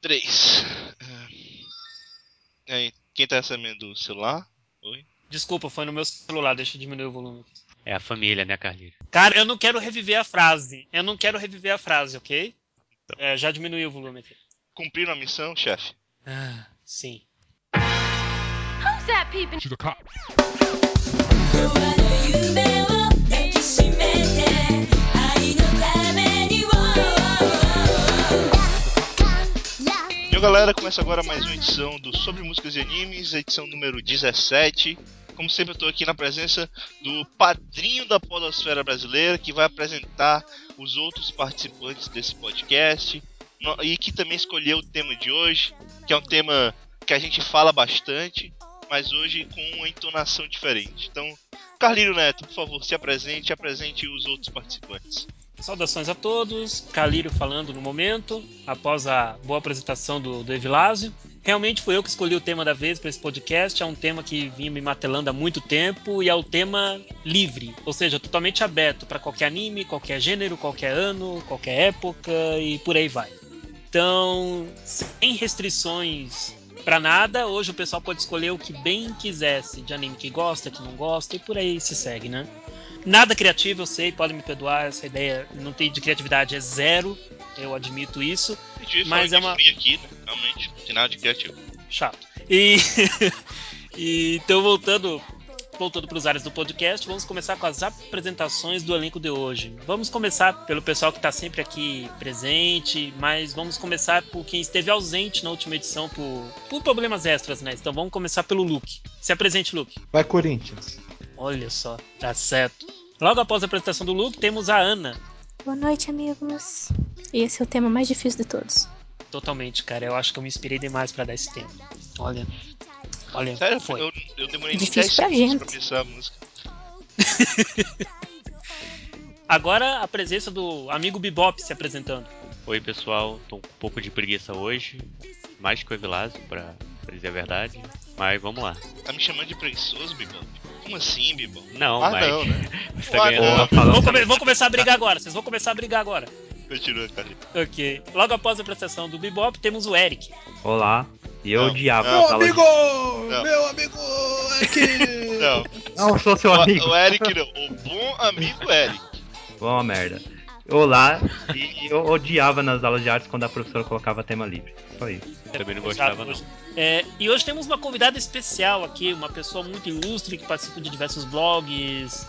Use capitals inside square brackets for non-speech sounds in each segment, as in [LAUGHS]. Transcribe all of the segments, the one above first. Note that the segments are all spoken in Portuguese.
3. E aí, quem tá recebendo o celular? Oi? Desculpa, foi no meu celular, deixa eu diminuir o volume. É a família, né, Carlinhos? Cara, eu não quero reviver a frase. Eu não quero reviver a frase, ok? É, já diminuí o volume aqui. Cumpriram a missão, chefe? Ah, sim. Who's that peeping? to the cop. Então, galera, começa agora mais uma edição do Sobre Músicas e Animes, edição número 17. Como sempre, eu tô aqui na presença do padrinho da Podosfera Brasileira, que vai apresentar os outros participantes desse podcast e que também escolheu o tema de hoje, que é um tema que a gente fala bastante, mas hoje com uma entonação diferente. Então, Carlinho Neto, por favor, se apresente e apresente os outros participantes. Saudações a todos, Calírio falando no momento, após a boa apresentação do, do Evilásio. Realmente fui eu que escolhi o tema da vez para esse podcast, é um tema que vinha me matelando há muito tempo e é o tema livre, ou seja, totalmente aberto para qualquer anime, qualquer gênero, qualquer ano, qualquer época e por aí vai. Então, sem restrições para nada, hoje o pessoal pode escolher o que bem quisesse de anime que gosta, que não gosta e por aí se segue, né? Nada criativo, eu sei, podem me perdoar, essa ideia não tem de criatividade, é zero, eu admito isso. Gente Mas é uma- aqui, né? Realmente, não tem nada de criativo. Chato. E, [LAUGHS] e então voltando voltando para os áreas do podcast, vamos começar com as apresentações do elenco de hoje. Vamos começar pelo pessoal que está sempre aqui presente, mas vamos começar por quem esteve ausente na última edição por, por problemas extras, né? Então vamos começar pelo Luke. Se apresente, Luke. Vai Corinthians. Olha só, tá certo. Logo após a apresentação do Luke, temos a Ana. Boa noite, amigos. Esse é o tema mais difícil de todos. Totalmente, cara. Eu acho que eu me inspirei demais para dar esse tema. Olha. Olha, Sério, foi. eu, eu demorei Difícil 10 pra segundos gente. pra pensar a música. [LAUGHS] Agora a presença do amigo Bebop se apresentando. Oi, pessoal. Tô com um pouco de preguiça hoje. Mais que o Evilásio, pra, pra dizer a verdade. Mas vamos lá. Tá me chamando de preguiçoso, Bibop? Como assim, Bibop? Não, ah, mas. não, né? Você tá Ah, ganhando uma Vamos, come- vamos começar a brigar agora. Vocês vão começar a brigar agora. Continua, cara. Ok. Logo após a apresentação do Bebop, temos o Eric. Olá. E eu odiava não. a sala de-. Meu amigo Eric! [LAUGHS] Não, Não sou seu o, amigo. o Eric não. O bom amigo Eric. Foi uma merda. Olá. E eu odiava nas aulas de artes quando a professora colocava tema livre. Só isso. Também não gostava, não. É, e hoje temos uma convidada especial aqui, uma pessoa muito ilustre que participa de diversos blogs,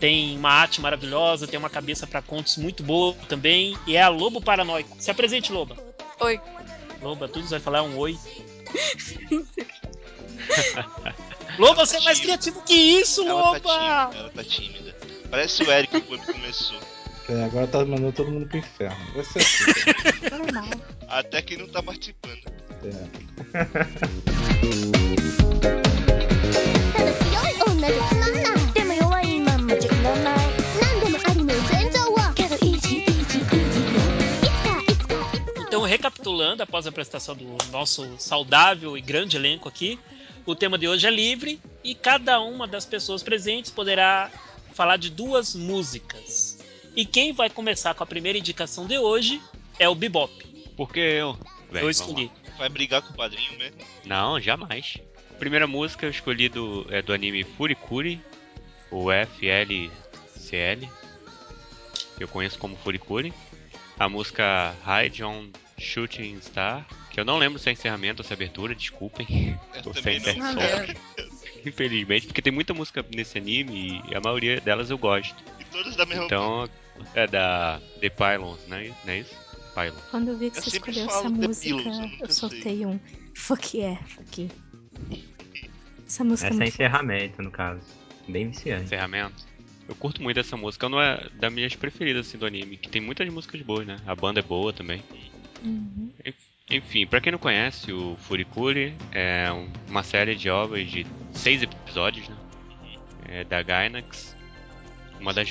tem uma arte maravilhosa, tem uma cabeça para contos muito boa também, e é a Lobo Paranoico. Se apresente, Loba. Oi. Loba, tudo vai falar um oi. [LAUGHS] Loba, você é mais criativo que isso, Ela tá Loba! tímida. Ela tá tímida. Parece o Eric quando começou. É, agora tá mandando todo mundo pro inferno. Vai ser assim. [LAUGHS] Normal. Até quem não tá participando. É. Então, recapitulando, após a apresentação do nosso saudável e grande elenco aqui, o tema de hoje é livre e cada uma das pessoas presentes poderá falar de duas músicas. E quem vai começar com a primeira indicação de hoje é o Bebop. Por que eu? Bem, Eu escolhi. Vai brigar com o padrinho mesmo? Não, jamais. A primeira música eu escolhi do, é do anime Furikuri, o FLCL, que eu conheço como Furikuri. A música Hide on Shooting Star, que eu não lembro se é encerramento ou se é abertura, desculpem. Eu Ou se é também não. Infelizmente, porque tem muita música nesse anime e a maioria delas eu gosto. E todos da mesma Então, é da The Pylons, né? Não é isso? Pylons. Quando eu vi que Eu você escolheu essa música, Pillows, eu eu soltei um fuck yeah aqui. Essa música é Essa é muito encerramento, no caso. Bem viciante. encerramento. Eu curto muito essa música, não é das minhas preferidas assim, do anime, que tem muitas músicas boas, né? A banda é boa também. Uhum. Enfim, pra quem não conhece, o Furikuri é um- uma série de obras de seis episódios, né? É da Gainax. Uma das.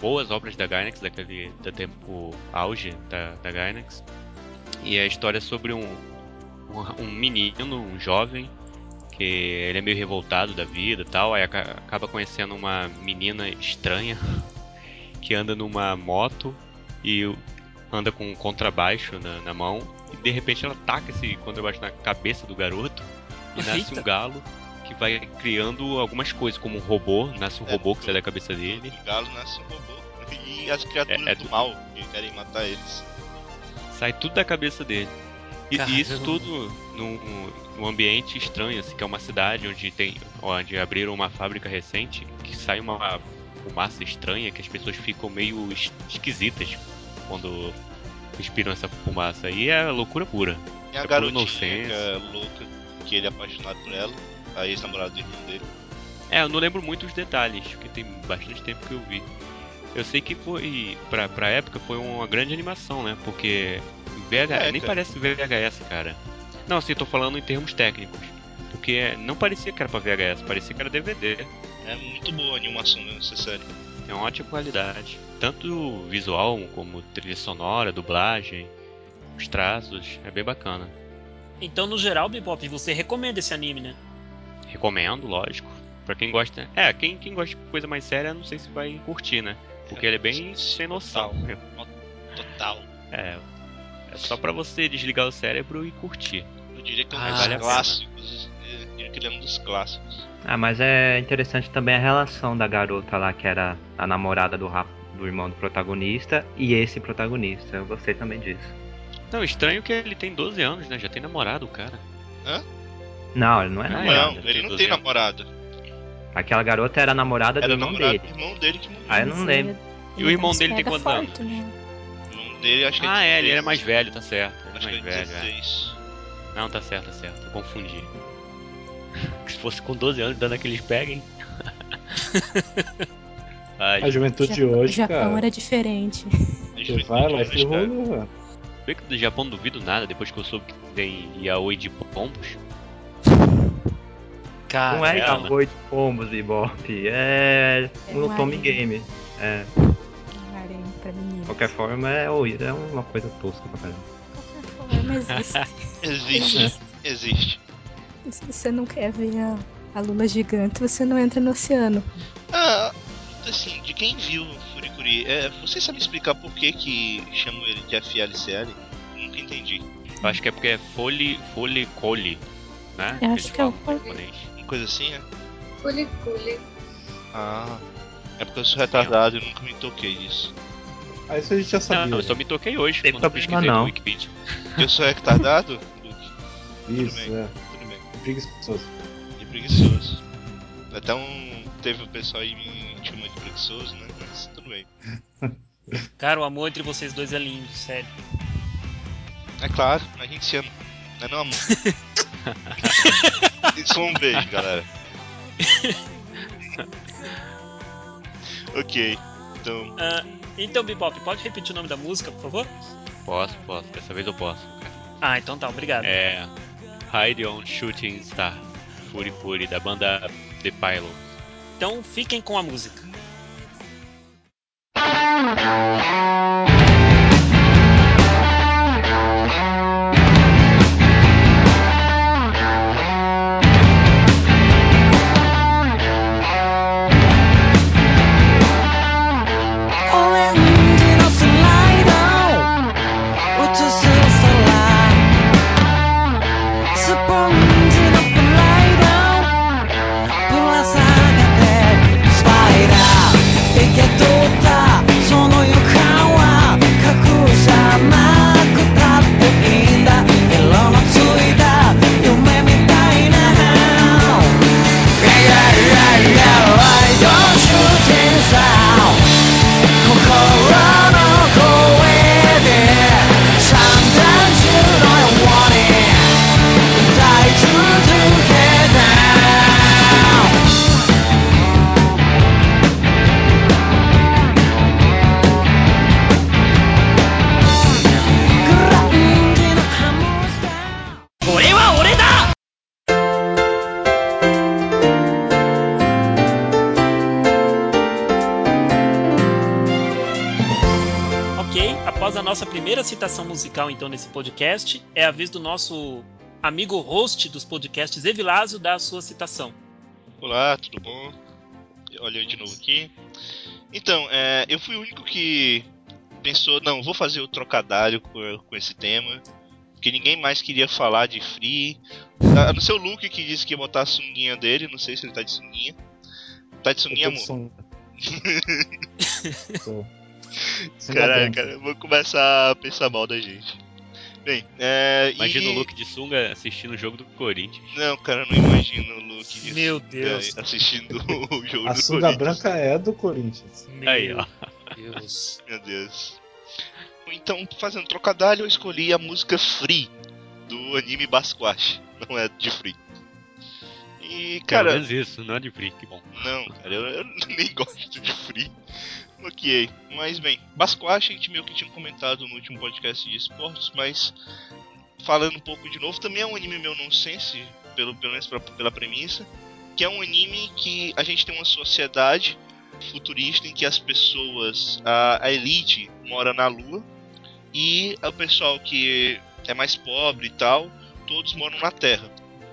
Boas obras da Gainax, daquele do tempo auge da, da Gainax. E a história é sobre um, um, um menino, um jovem, que ele é meio revoltado da vida e tal, aí aca- acaba conhecendo uma menina estranha [LAUGHS] que anda numa moto e anda com um contrabaixo na, na mão e de repente ela taca esse contrabaixo na cabeça do garoto e nasce Eita. um galo que vai criando algumas coisas, como um robô, nasce um É, robô que sai da cabeça dele. O galo nasce um robô. [LAUGHS] E as criaturas É, é do tudo- mal que querem matar eles. sai tudo da cabeça dele. E, Caramba. e isso tudo num, num ambiente estranho, assim, que é uma cidade onde tem. onde abriram uma fábrica recente, que sai uma fumaça estranha, que as pessoas ficam meio es- esquisitas quando respiram essa fumaça. E é loucura pura. E a É garotinha é louca, que ele é apaixonado por ela, a ex-namorada do irmão dele. É, eu não lembro muito os detalhes, porque tem bastante tempo que eu vi. Eu sei que foi, pra, pra época, foi uma grande animação, né? Porque VH, É, nem cara. parece VHS, cara. Não, assim, tô falando em termos técnicos. Porque não parecia que era pra VHS, parecia que era DVD. É muito boa a animação nessa série. Tem uma ótima qualidade. Tanto visual como trilha sonora, dublagem, os traços, é bem bacana. Então, no geral, Bebop, você recomenda esse anime, né? Recomendo, lógico. Pra quem gosta. É, quem, quem gosta de coisa mais séria, não sei se vai curtir, né? Porque ele é bem sem noção. Total. É. É só pra você desligar o cérebro e curtir. Eu diria que é um Ah, dos vale clássicos. Eu diria que ele é um dos clássicos. Ah, mas é interessante também a relação da garota lá, que era a namorada do, rap- do irmão do protagonista, e esse protagonista. Eu gostei também disso. Não, estranho que ele tem 12 anos, né? Já tem namorado o cara. Não, ele não é namorado. não, tem ele não 12 tem anos. namorada. Aquela garota era a namorada do Era irmão namorada dele. do irmão dele que morreu. Ah, eu não lembro. ele- E o ele irmão não dele tem quantos forte, né? O irmão dele acho que Ah, é, ele 16. era mais velho, tá certo. Ele Acho é que mais é velho, é. 16. Não, tá certo, tá certo. Eu confundi. [LAUGHS] Se fosse com 12 anos dando aqueles peguem. [LAUGHS] Ai, A juventude de Japão- hoje, Japão cara. era diferente. Você vai lá e rola. Bem que do Japão não duvido nada, depois que eu soube que tem yaoi de pombos. Cara, não é é, Yaoi de Pombos, Bebop. É É um Tommy. Game. É, de qualquer forma, é, é uma coisa tosca pra caramba. Qualquer forma, [LAUGHS] existe. Existe. Existe. Se você não quer ver a, a lula gigante, você não entra no oceano. Ah, assim, de quem viu Furikuri, é, você sabe explicar por que que chamam ele de FLCL? Nunca entendi. Eu acho que é porque é fole, fole cole, né? Eu acho que é o coisa assim, é? Culicule. Ah. É porque eu sou retardado e nunca me toquei disso. Ah, isso a gente já sabia. Não, eu só me toquei hoje Tem quando eu pesquisei não. no Wikipedia. Eu sou retardado? Luke, Isso, bem. é. tudo bem. Preguiçoso. E preguiçoso. Até um. Teve um pessoal aí me chamando de preguiçoso, né? Mas tudo bem. cara, o amor entre vocês dois é lindo, sério. É claro, a gente se ama. Não é não, amor? [LAUGHS] Só um beijo, galera. ok, então. Ah, então, Bebop, pode repetir o nome da música, por favor? Posso, posso. Dessa vez eu posso. Ah, então tá, obrigado. É. Hide on Shooting Star. Fury Fury, da banda The Pilot. Então fiquem com a música. Musical, então, nesse podcast, é a vez do nosso amigo host dos podcasts, Evilásio, dar a sua citação. Olá, tudo bom? Olha eu de novo aqui. Então, é, eu fui o único que pensou, não, vou fazer o trocadilho com, com esse tema. Porque ninguém mais queria falar de Free. A não ser o Luke que disse que ia botar a sunguinha dele, não sei se ele tá de sunguinha. Tá de sunguinha, amor? sunga. [LAUGHS] Sunga Caralho, cara, eu vou começar a pensar mal da gente. Bem, é. Imagina e... o Luke de sunga assistindo o jogo do Corinthians. Não, cara, eu não imagino o Luke de Meu sunga Deus. assistindo [LAUGHS] o jogo A do sunga Corinthians. branca é do Corinthians. Aí, ó. Meu Deus. Meu Deus. Então, fazendo trocadilho, eu escolhi a música Free do anime Basquash. Não é de Free. E, Pelo cara, menos isso, não é de free, que bom. não, cara, eu, eu [LAUGHS] nem gosto de Free. Ok, mas bem, Basquash a gente meio que tinha comentado no último podcast de esportes, mas falando um pouco de novo, também é um anime meu nonsense, pelo, pelo menos pra- pela premissa, que é um anime que a gente tem uma sociedade futurista em que as pessoas, a, a elite mora na lua e o pessoal que é mais pobre e tal, todos moram na Terra.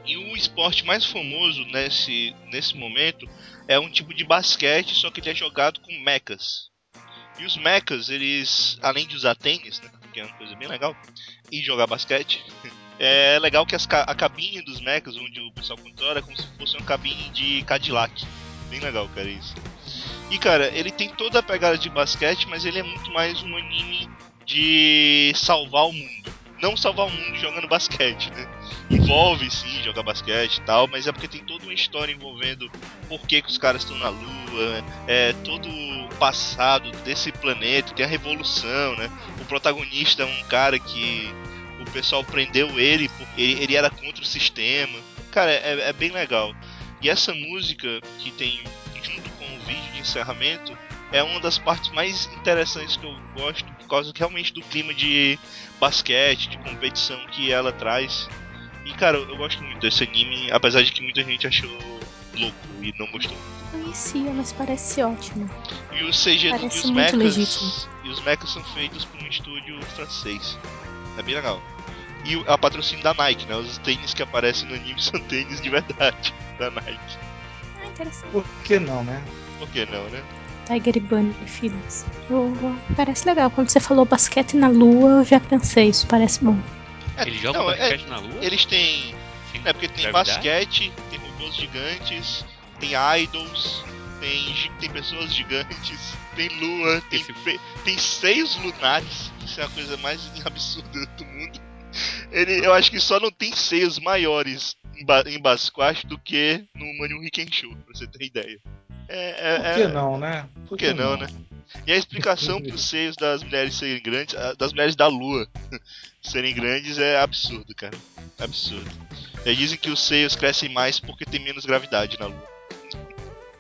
E o esporte mais famoso nesse, nesse momento é um tipo de basquete, só que ele é jogado com mechas. E os mechas, eles, além de usar tênis, né, que é uma coisa bem legal, e jogar basquete, [LAUGHS] é legal que a cabine dos mechas, onde o pessoal controla, é como se fosse uma cabine de Cadillac. Bem legal, cara, isso. E cara, ele tem toda a pegada de basquete, mas ele é muito mais um anime de salvar o mundo. Não salvar o mundo jogando basquete, né? Envolve sim jogar basquete e tal, mas é porque tem toda uma história envolvendo por que, que os caras estão na Lua, é todo o passado desse planeta, tem a revolução, né? O protagonista é um cara que o pessoal prendeu ele porque ele, era contra o sistema. Cara, é, é bem legal. E essa música que tem junto com o vídeo de encerramento é uma das partes mais interessantes que eu gosto por causa realmente do clima de basquete, de competição que ela traz. E cara, eu gosto muito desse anime, apesar de que muita gente achou louco e não gostou. Conhecia, mas parece ótimo. E o CG do, e Parece os muito mechas legítimo. e os mechas são feitos por um estúdio francês. É bem legal. E o- a patrocínio da Nike, né? Os tênis que aparecem no anime [LAUGHS] são tênis de verdade da Nike. Ah, interessante. Por que não, né? Por que não, né? Tiger e Bunny Films. Eu- Parece legal. Quando você falou basquete na lua, eu já pensei, isso parece bom. É, Ele joga não, é- basquete na lua? Eles têm. Sim, É porque tem gravidade? basquete, tem robôs gigantes, tem idols, tem, tem pessoas gigantes, tem lua, tem, Esse- tem seios lunares. Isso é a coisa mais [LAUGHS] absurda do mundo. Ele, eu acho que só não tem seios maiores em, ba em Basquash do que no Manu Show, pra você ter ideia. É, é- Por que é- não, né? Por que não, né? E a explicação pros seios das mulheres serem grandes, a- das mulheres da lua [LAUGHS] serem grandes é absurdo, cara. Absurdo. Eles dizem que os seios crescem mais porque tem menos gravidade na lua.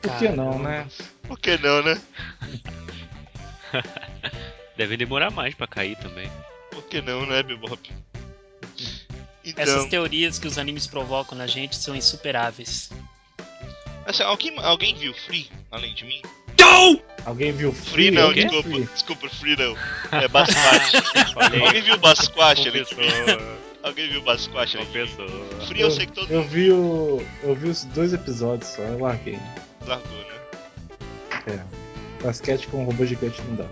Por que não, né? Por que não, né? [LAUGHS] Deve demorar mais pra cair também. Por que não, né, Bebop? Essas Então, teorias que os animes provocam na gente são insuperáveis. Assim, alguém, alguém viu Free, além de mim? Alguém viu Free Free? não, Eu desculpa. Free. Desculpa, Free não. É. [LAUGHS] Falei, alguém viu mim? confessou, Alguém viu mim? confessou. Free eu sei que todo Eu mundo vi o. Eu vi os dois episódios só, eu larguei. largou, né? É. Basquete com robô gigante não dá.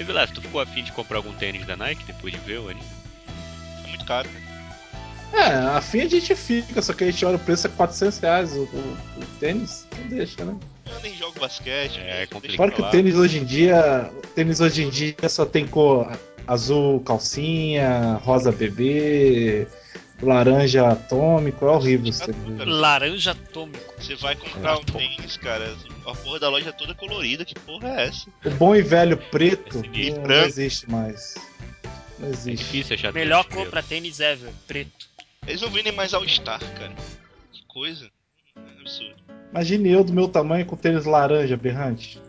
E Vilas, tu ficou afim de comprar algum tênis da Nike depois de ver o anime? É muito caro, né? É, a fim a gente fica, só que a gente olha o preço é 400 reais o, o- o tênis, não deixa, né? Eu nem jogo basquete. É, mesmo, complicado. pra que o tênis hoje em dia. O tênis hoje em dia só tem cor azul calcinha, rosa bebê, laranja atômico, é horrível esse tênis. Laranja atômico. Você vai comprar um É, tô. tênis, cara. A porra da loja é toda colorida. Que porra é essa? O bom e velho preto E não, não existe mais. Não É existe. difícil achar Melhor cor preto. pra tênis ever, preto. Eles não vendem mais All Star, cara. Que coisa. É absurdo. Imagine eu do meu tamanho com tênis laranja berrante.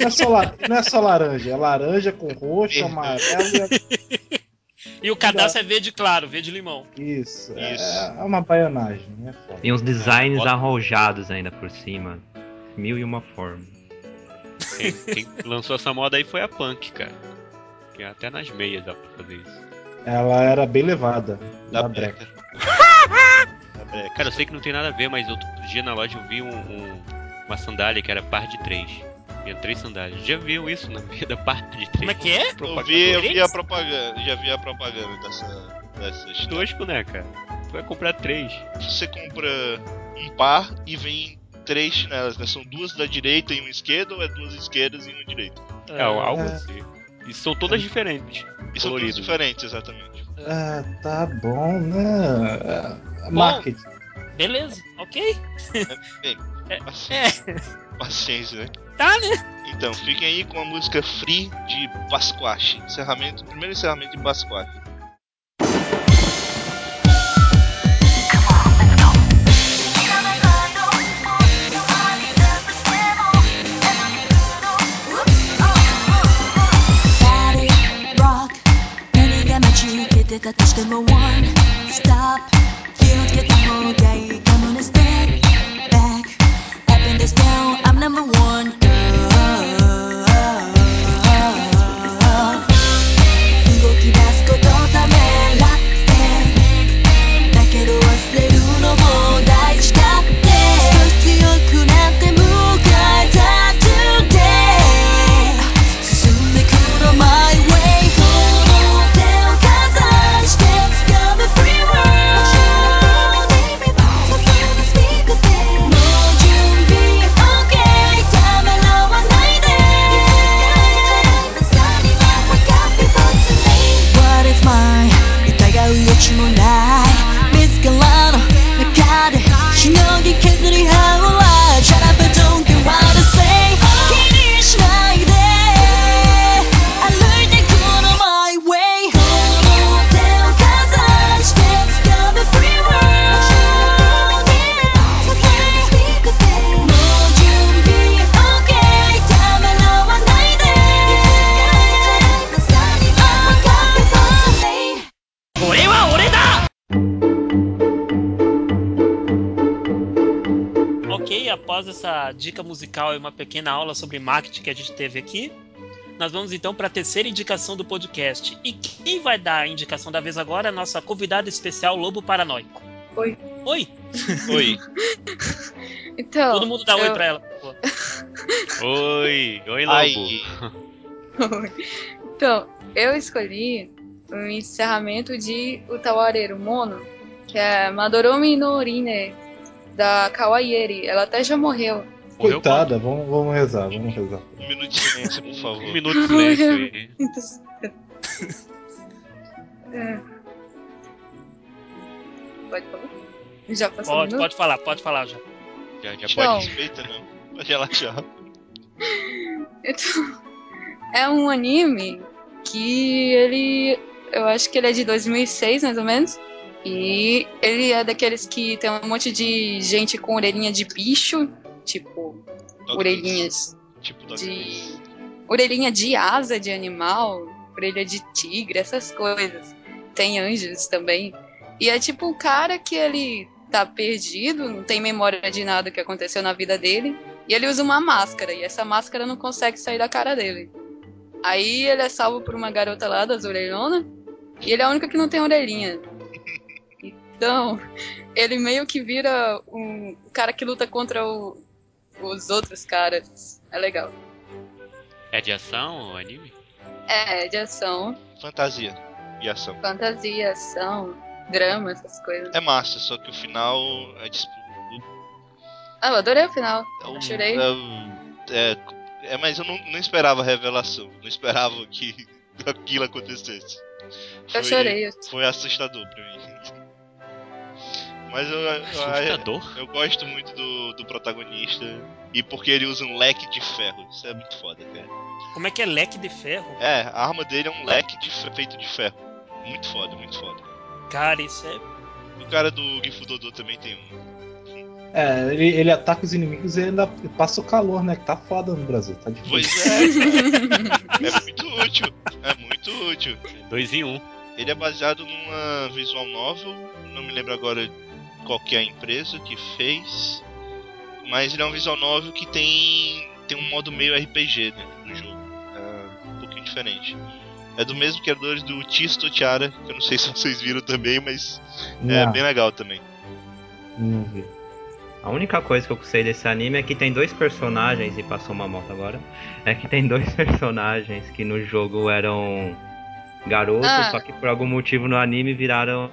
Não é só, la- não é só laranja, é laranja com roxo, amarelo e [LAUGHS] E o cadastro é verde claro, verde limão. Isso, é- Isso. É, uma baianagem, né? foda. Tem uns designs bota- arrojados ainda por cima. Mil e uma formas. Quem, quem lançou essa moda aí foi a Punk, cara. Que até nas meias dá pra fazer isso. Ela era bem levada. Da, Da breca. breca. Breca. Cara, eu sei que não tem nada a ver, mas outro dia na loja eu vi um, um- uma sandália que era par de três. Tinha três sandálias. Já viu isso na vida [LAUGHS] par de três? Como é que é? Eu vi, eu vi a propaganda. Já vi a propaganda dessa. dessas. tá? Tosco, né, cara? Tu vai comprar três. Você compra um par e vem três chinelas, né? São duas da direita e uma esquerda, ou é duas esquerdas e uma direita? É, algo É. assim. E são todas diferentes. E são Coloridas. diferentes, exatamente. Ah, tá bom, né? Ah, Marketing. Beleza, ok. Bem, É. paciência, paciência, né? Tá, né? Então, fiquem aí com a música Free de Basquache. Encerramento, primeiro encerramento de Basquache. 제가 touch them one stop. You don't get the whole day Come on and step back. Up down I'm number one girl. Após essa dica musical e uma pequena aula sobre marketing que a gente teve aqui, nós vamos então para a terceira indicação do podcast. E quem vai dar a indicação da vez agora é a nossa convidada especial Lobo Paranoico. Oi. Oi! Oi. [LAUGHS] Então. Todo mundo dá oi eu- pra ela. por favor. Oi, oi, lobo. Ai, Então, eu escolhi o encerramento de Utawareru Mono, que é Madoromi no Orine, da Kawaieri. Ela até já morreu. Morreu Coitada, vamos, vamos rezar, vamos rezar. um minuto de silêncio, por favor. Um minuto de silêncio aí. É. Pode falar? Já passou Pode, pode falar, pode falar já. Já, já pode respeita, não. Pode relaxar. [LAUGHS] Então, é um anime que ele. Eu acho que ele é de 2006, mais ou menos. E ele é daqueles que tem um monte de gente com orelhinha de bicho, tipo, Dog orelhinhas. Tipo de. Days. orelhinha de asa de animal, orelha de tigre, essas coisas. Tem anjos também. E é tipo um cara que ele tá perdido, não tem memória de nada que aconteceu na vida dele. E ele usa uma máscara, e essa máscara não consegue sair da cara dele. Aí ele é salvo por uma garota lá das orelhonas, e ele é a única que não tem orelhinha. Então, ele meio que vira um cara que luta contra o- os outros caras. É legal. É de ação o anime? É, de ação, Fantasia e ação. fantasia, ação, drama, essas coisas. É massa, só que o final é tipo. Ah, eu adorei o final. é Eu chorei. É, é, é, mas eu não, não esperava a revelação. Não esperava que [LAUGHS] aquilo acontecesse. Eu chorei. Foi assustador pra mim. Mas eu, eu, eu gosto muito do, do protagonista. E porque ele usa um leque de ferro. Isso é muito foda, cara. Como é que é leque de ferro? É, a arma dele é um leque de fe- feito de ferro. Muito foda, muito foda. Cara, isso é. O cara do Gifudodô também tem um. É, ele, ele ataca os inimigos e ainda passa o calor, né? Que tá foda no Brasil, tá difícil. Pois é. É muito útil. É muito útil. Dois em um. Ele é baseado numa visual novel, não me lembro agora qual que é a empresa que fez, mas ele é um visual novel que tem tem um modo meio RPG dentro do jogo, é um pouquinho diferente. É do mesmo criadores do Tisto Tiara, que eu não sei [LAUGHS] se vocês viram também, mas é Não, bem legal também. não vi. A única coisa que eu sei desse anime é que tem dois personagens, e passou uma moto agora, é que tem dois [LAUGHS] personagens que no jogo eram garotos, Ah. só que por algum motivo no anime viraram.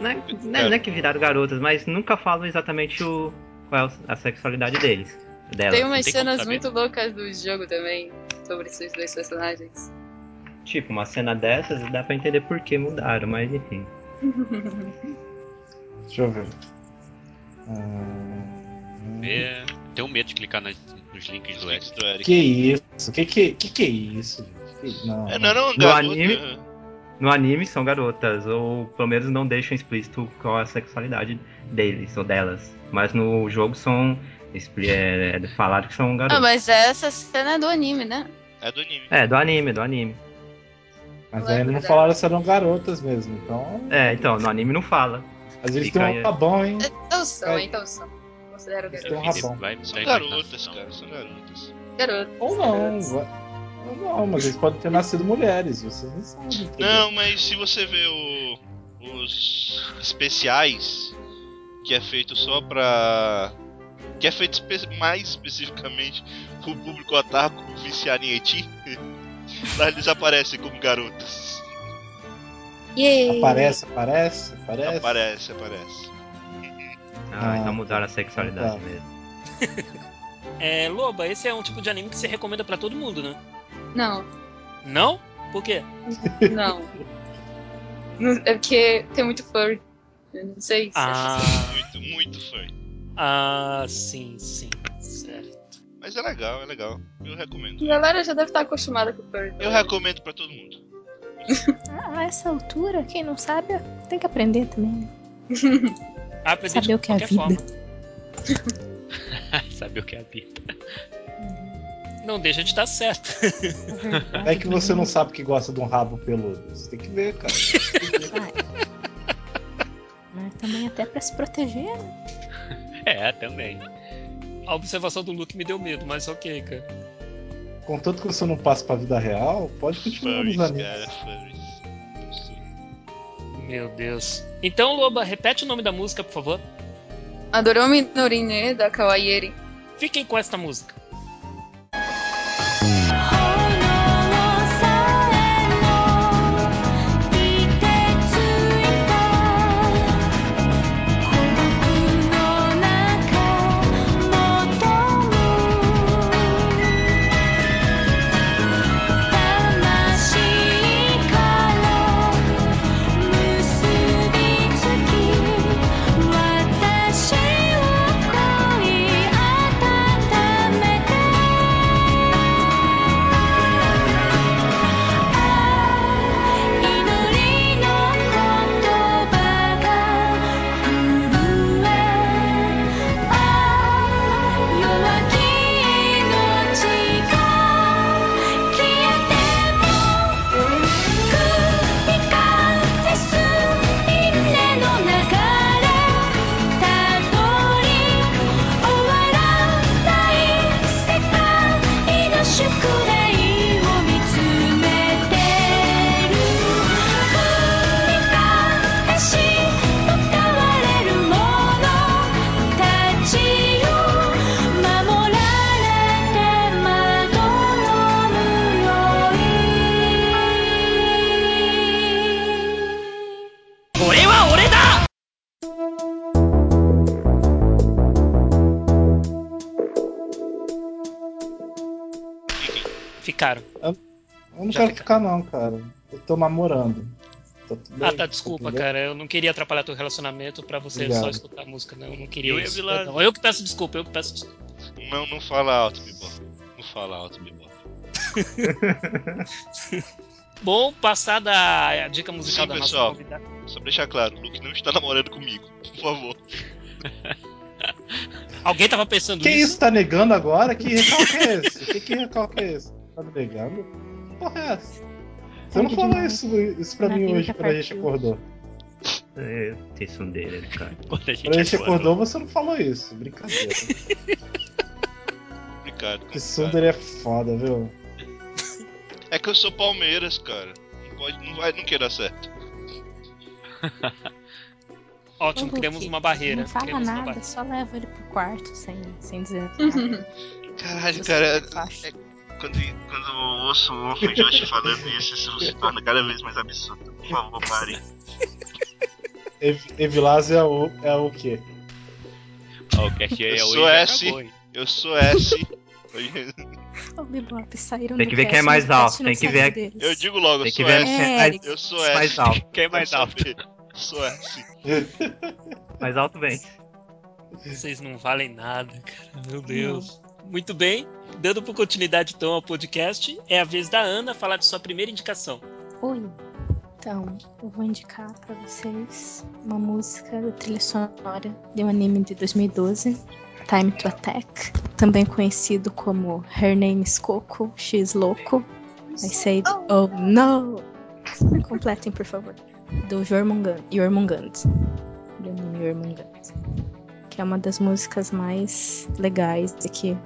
Não é, não é- não é que viraram garotas, mas nunca falam exatamente o, qual é a sexualidade deles. Delas. Tem umas tem cenas saber. muito loucas do jogo também, sobre esses dois personagens. Tipo, uma cena dessas dá pra entender por que mudaram, mas enfim. [LAUGHS] Deixa eu ver. Ah, É, tenho medo de clicar nas- nos links do Eric. que isso? Que que, que que é isso, Que- Não, É, não, não, No garota. anime- No anime são garotas, ou pelo menos não deixam explícito qual é a sexualidade deles ou delas. Mas no jogo são. É, é falado que são ah, garotas. mas essa cena é do anime, né? É do anime. É, do anime, do anime. Mas Não é aí não falaram se eram garotas mesmo, então. É, então, no anime não fala. Às vezes Fica tem um rabão, hein? Então são, É. então são. Considero Tem um garotas. rabão. São garotas, cara, são garotas. Garotas. Ou não. garotas. Não, mas eles podem ter nascido mulheres, vocês não sabem. entendeu? Não, mas se você vê o, os especiais, que é feito só pra. que é feito espe- mais especificamente pro público otaku viciado em Eti, [LAUGHS] lá eles aparecem como garotas. Yay. Aparece, aparece, aparece. Aparece, aparece. Ah, Ah, então mudaram a sexualidade tá. mesmo. [LAUGHS] É, Loba, esse é um tipo de anime que você recomenda pra todo mundo, né? Não, Não? Por quê? não. É porque tem muito furry. Eu não sei se Ah, Muito, muito fã. ah, sim, sim. Certo. Mas é legal, é legal. Eu recomendo. A galera já deve estar acostumada com furry. Eu recomendo pra todo mundo. [LAUGHS] A essa altura, quem não sabe, tem que aprender também. né? Aprender Saber de o que é a qualquer vida. forma. [LAUGHS] [LAUGHS] Sabe o que é a vida? Não deixa de estar certo. [LAUGHS] É que você não sabe que gosta de um rabo peludo. Você tem que ver, cara. Mas também até pra se proteger, né? É, também. A observação do Luke me deu medo, mas ok, cara. Contanto que você não passe pra vida real, pode continuar nos animes. Meu Deus. Então, Loba, repete o nome da música, por favor. Adoromi Norine da Kawaieri. Fiquem com esta música. Ficaram. Eu não Já quero fica. ficar, não, cara. Eu tô namorando. Tá Ah, tá, desculpa, cara. Eu não queria atrapalhar teu relacionamento pra você Obrigado. só escutar a música, não. Eu não queria Eu isso. Perdão. Eu que peço desculpa, eu que peço desculpa. Não, não fala alto, Bibó. Não fala alto, Bibó. [LAUGHS] Bom, passada a dica musical Sim, da pessoal. nossa convidada. Só pra deixar claro, o Luke não está namorando comigo, por favor. Alguém tava pensando Que isso? isso? Tá negando agora? Que recalque é esse? Que, que recalque é esse? Tá me negando? Que Porra, é essa? Você não falou isso, isso pra mim hoje quando a gente acordou. É, Tsundere, cara. [LAUGHS] Quando a gente Quando a gente acordou. acordou, você não falou isso. Brincadeira. Complicado, Que. Sunder é foda, viu? É que eu sou Palmeiras, cara. Não pode, não vai, não quer dar certo. [LAUGHS] Ótimo, Ô, criamos uma barreira. Não fala criamos nada, só leva ele pro quarto sem, sem dizer [LAUGHS] nada. Caralho, cara. fácil. Quando, quando eu ouço o Josh falando isso, isso se torna cada vez mais absurdo. Por favor, parem. Ev- Evilásio é o, é o quê? Ó, o cast aí Eu é sou S. acabou? Eu sou S. Ô, Bebop, saíram Tem que ver quem é mais o alto, tem que ver- deles. Eu digo logo, eu Tem que sou ver S. quem é. Eu sou mais, S. mais alto. Quem é mais alto? Sou S. Mais alto vem. Vocês não valem nada, cara. Meu Deus. Muito bem. Dando por continuidade então ao podcast, é a vez da Ana falar de sua primeira indicação. Oi. Então, eu vou indicar pra vocês uma música da trilha sonora de um anime de 2012, Time to Attack, também conhecido como Her Name is Coco, She's Loco. I said, oh no! Completem, por favor. Do Jormungand, Jormungand. Do anime Jormungand. Que é uma das músicas mais legais e que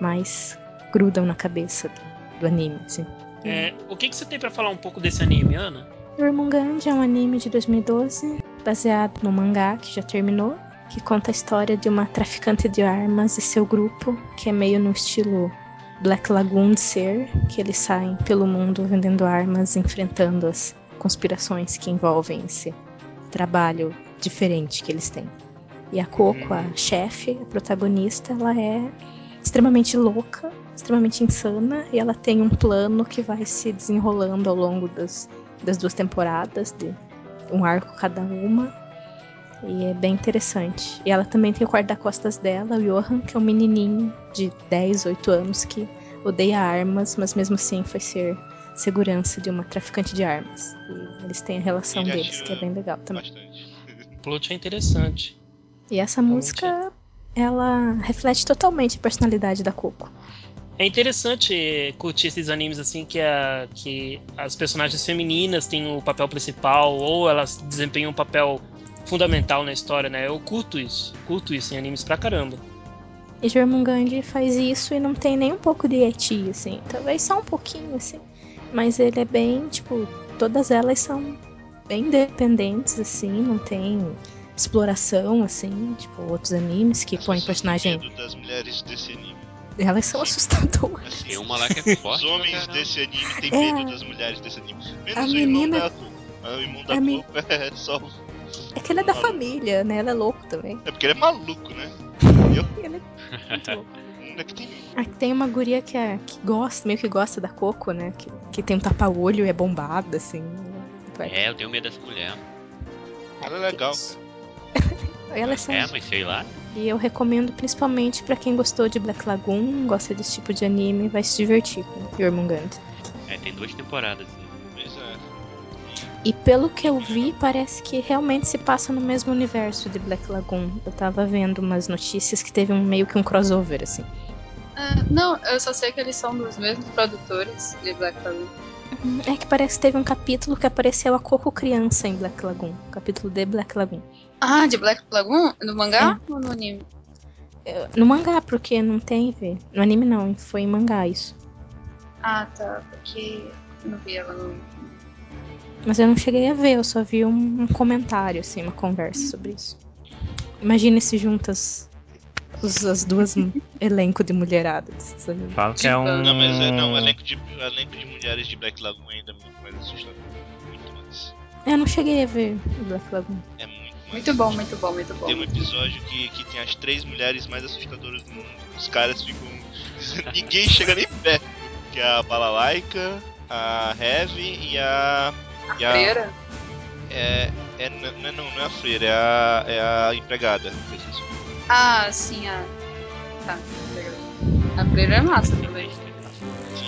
mais grudam na cabeça do, do anime, assim. É, o que, que você tem pra falar um pouco desse anime, Ana? Jormungand é um anime de 2012, baseado no mangá que já terminou, que conta a história de uma traficante de armas e seu grupo, que é meio no estilo Black Lagoon ser, que eles saem pelo mundo vendendo armas, enfrentando as conspirações que envolvem esse trabalho diferente que eles têm. E a Coco, a chefe, a protagonista, ela é extremamente louca, extremamente insana, e ela tem um plano que vai se desenrolando ao longo das das duas temporadas, de um arco cada uma. E é bem interessante. E ela também tem o guarda-costas dela, o Johan, que é um menininho de 10, 8 anos que odeia armas, mas mesmo assim foi ser segurança de uma traficante de armas. E eles têm a relação Ele deles, que é bem legal também. Bastante. O plot é interessante. E essa Realmente música, ela reflete totalmente a personalidade da Coco. É interessante curtir esses animes assim que, a, que as personagens femininas têm o papel principal ou elas desempenham um papel fundamental na história, né? Eu curto isso, curto isso em animes pra caramba. E Jormungand faz isso e não tem nem um pouco de eti, assim. Talvez só um pouquinho, assim. Mas ele é bem, tipo, todas elas são bem independentes, assim, não tem exploração, assim, tipo, outros animes que põem personagem. medo das mulheres desse anime. Elas são assustadoras. Assim, Tem uma lá que [LAUGHS] é forte. Os homens desse anime têm É. medo das mulheres desse anime. A Menos o irmão menina- da Coco. Ah, O irmão da A me- [LAUGHS] é só. É que ele é da Maluco. família, né? Ela é louco também. É porque ele é maluco, né? [LAUGHS] Ele é muito louco. Hum, é tem. Aqui tem uma guria que, é, que gosta, meio que gosta da Coco, né? Que, que tem um tapa-olho e é bombada, assim. É, eu tenho medo dessa mulher. Ela é legal. Elas são É, mas sei lá. E eu recomendo principalmente pra quem gostou de Black Lagoon, gosta desse tipo de anime, vai se divertir com Jormungand. É, tem duas temporadas. né? É. E pelo que eu vi, parece que realmente se passa no mesmo universo de Black Lagoon. Eu tava vendo umas notícias que teve um meio que um crossover, assim. Ah, não, eu só sei que eles são dos mesmos produtores de Black Lagoon. É que parece que teve um capítulo que apareceu a Coco criança em Black Lagoon. Capítulo de Black Lagoon. Ah, de Black Lagoon? No mangá ou no anime? É, No mangá, porque não tem ver. No anime não, foi em mangá isso. Ah, tá. Porque eu não vi ela no. Mas eu não cheguei a ver, eu só vi um, um comentário, assim, uma conversa sobre isso. Imagine se juntas os, as duas [LAUGHS] elenco de mulheradas. Falo que é um. Não, mas é, não, elenco de, elenco de mulheres de Black Lagoon ainda é muito mais assustador. Muito mais. Eu não cheguei a ver o Black Lagoon. É muito bom, muito bom, muito bom. Tem um episódio que, que tem as três mulheres mais assustadoras do mundo. Os caras ficam. [LAUGHS] Ninguém chega nem perto. Que é a Balalaika, a Heavy e a. A e a- freira? É. é não, não, não é a freira, é a, é a empregada. Ah, sim, a. Tá. A freira é massa também.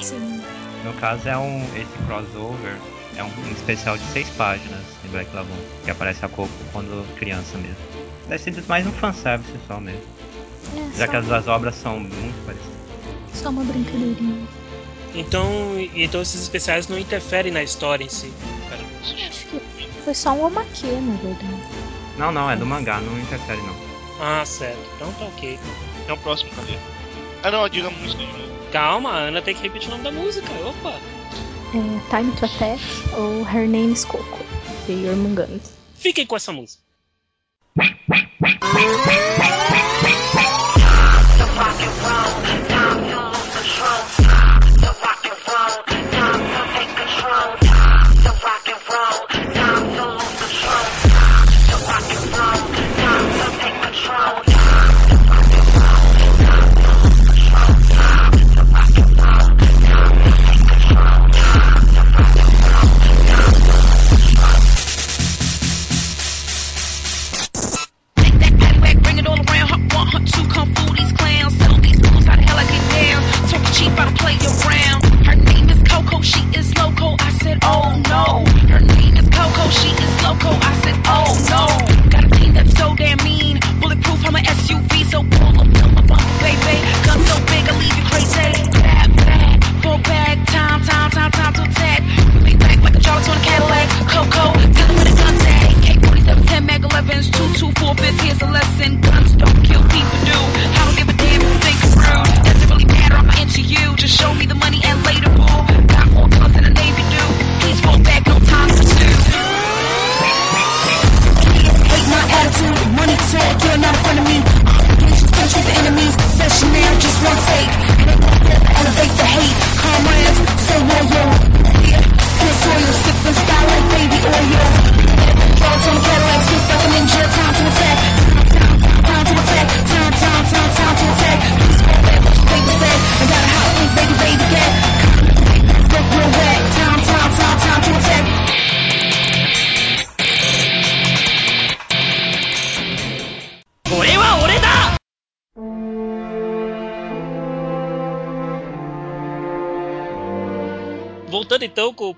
Sim. No caso é um. Esse crossover é um, um especial de seis páginas Black Lagoon. Que aparece a Coco quando criança mesmo. Deve ser mais um fanservice só mesmo. É, Já só, que as duas obras são muito parecidas. só uma brincadeirinha. Então, então esses especiais não interferem na história em si. Cara, Acho que foi só um omaque, na verdade. Não, não, é do mangá, não interfere não. Ah, certo. Então tá ok. É o próximo, cadê? Ah não, diga a música de novo. Calma, a Ana tem que repetir o nome da música. Opa! É Time to Attack ou Her Name is Coco, de. Fiquem com essa música. oh no. Her name is Coco, she is loco. I said, oh no.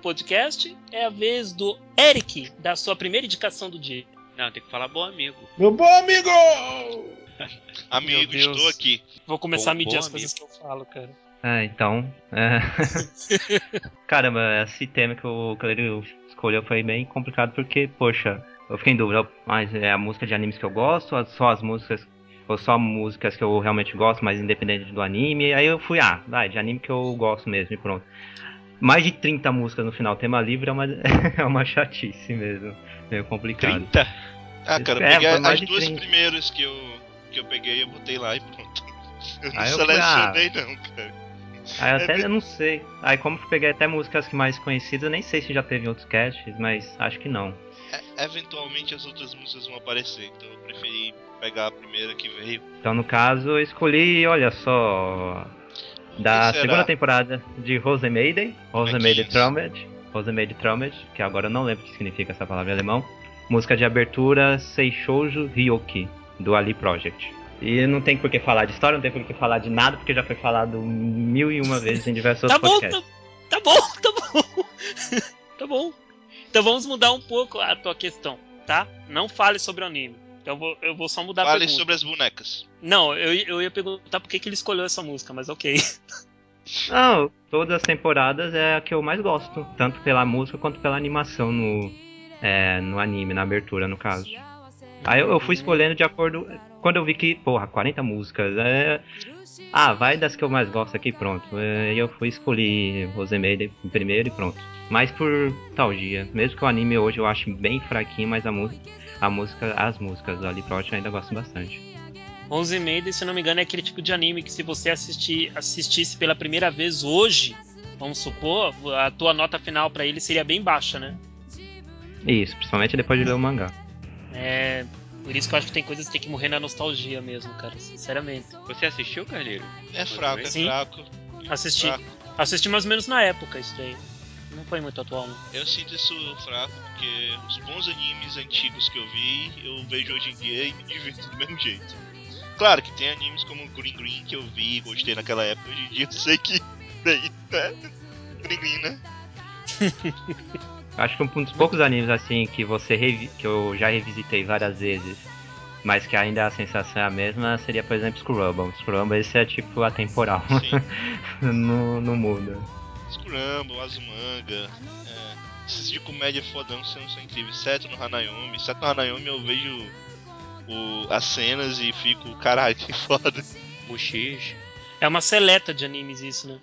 Podcast, é a vez do Eric, da sua primeira indicação do dia. Não, tem que falar bom amigo. Meu bom amigo! [LAUGHS] Amigo, estou aqui. Vou começar Bom- a medir as coisas que eu falo, cara. Ah, então. é. [LAUGHS] Caramba, esse tema que o Cleiro escolheu foi bem complicado porque, poxa, eu fiquei em dúvida, mas é a música de animes que eu gosto, ou só as músicas, ou só músicas que eu realmente gosto, mas independente do anime. Aí eu fui, ah, vai, de anime que eu gosto mesmo e pronto. Mais de 30 músicas no final, tema livre é uma, [LAUGHS] é uma chatice mesmo, meio complicado. 30? Ah, cara, eu É, peguei mais as duas 30. primeiras que eu, que eu peguei, eu botei lá e pronto. [LAUGHS] Eu não eu selecionei, não, cara. Aí eu até É eu não sei. Aí como eu peguei até músicas mais conhecidas, eu nem sei se já teve outros casts, mas acho que não. É, eventualmente as outras músicas vão aparecer, então eu preferi pegar a primeira que veio. Então, no caso, eu escolhi, olha só, da segunda temporada de Rose Maiden, Rose Como é? Traumed, Rose Maiden Traumed, que agora eu não lembro o que significa essa palavra em alemão. Música de abertura Seishoujo Ryoki, do Ali Project. E não tem por que falar de história, não tem por que falar de nada, porque já foi falado mil e uma vezes em diversos Tá outros bom, podcasts. tá, tá bom, [LAUGHS] tá bom. tá bom. Então vamos mudar um pouco a tua questão, tá? Não fale sobre o anime. Então eu vou, eu vou só mudar a Fale pergunta. sobre as bonecas. Não, eu, eu ia perguntar por que, que ele escolheu essa música, mas ok. [LAUGHS] Não, todas as temporadas é a que eu mais gosto, tanto pela música quanto pela animação no, é, no anime, na abertura, no caso. Aí eu, eu fui escolhendo de acordo. Quando eu vi que, porra, 40 músicas, é. Ah, vai das que eu mais gosto aqui, pronto. É, E eu fui escolher Rosemary em primeiro e pronto. Mais por nostalgia. Mesmo que o anime hoje eu acho bem fraquinho, mas a música, a música as músicas do Ali eu ainda gosto bastante. Onze Maiden, se não me engano, é aquele tipo de anime que se você assistir, assistisse pela primeira vez hoje, vamos supor, a tua nota final pra ele seria bem baixa, né? Isso, principalmente depois de ler o mangá. É. Por isso que eu acho que tem coisas que tem que morrer na nostalgia mesmo, cara, sinceramente. Você assistiu, Carneiro? É fraco, é Sim. fraco. Assisti. fraco. Assisti mais ou menos na época isso daí. Não foi muito atual, não. Eu sinto isso fraco porque os bons animes antigos que eu vi, eu vejo hoje em dia e me divirto do mesmo jeito. Claro que tem animes como Green Green que eu vi e gostei naquela época, hoje em dia eu [LAUGHS] sei que. Daí, né? Green Green, né? [LAUGHS] Acho que um dos poucos animes assim que você revi- que eu já revisitei várias vezes, mas que ainda a sensação é a mesma, seria por exemplo Scrubble. Scrubble esse é tipo atemporal, [LAUGHS] não, não muda. Scramble, Azumanga, é, esses de comédia fodão são, são incríveis. Seto no Hanayomi. Seto no Hanayomi eu vejo o- as cenas e fico, caralho, que foda. Muxis. É uma seleta de animes isso, né?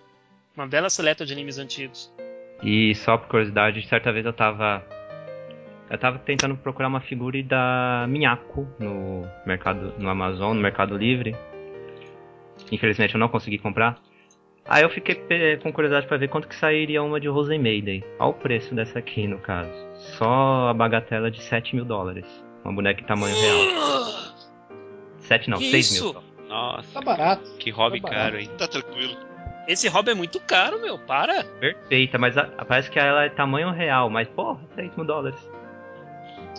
Uma bela seleta de animes antigos. E só por curiosidade, certa vez eu tava eu tava tentando procurar uma figura da Miyako no mercado no Amazon, no Mercado Livre. Infelizmente eu não consegui comprar. Aí eu fiquei com curiosidade pra ver quanto que sairia uma de Rose Maiden. Olha o preço dessa aqui, no caso. Só a bagatela de 7 mil dólares. Uma boneca tamanho real. 7 não, Que 6 isso? mil. só. Nossa, Tá barato. que hobby Tá barato. caro, hein? Tá tranquilo. Esse hobby é muito caro, meu. Para. Perfeita, mas a- parece que ela é tamanho real. Mas porra, 6 mil dólares.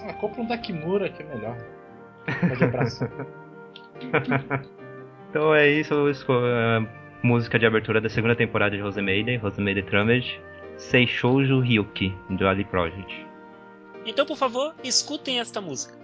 Ah, compra um Dakimura que é melhor. Tá de abraço. [LAUGHS] Então é isso, eu música de abertura da segunda temporada de Rose Maiden, Rose Maiden Trumpet, Seishoujo Ryuki, do Ali Project. Então, por favor, escutem esta música.「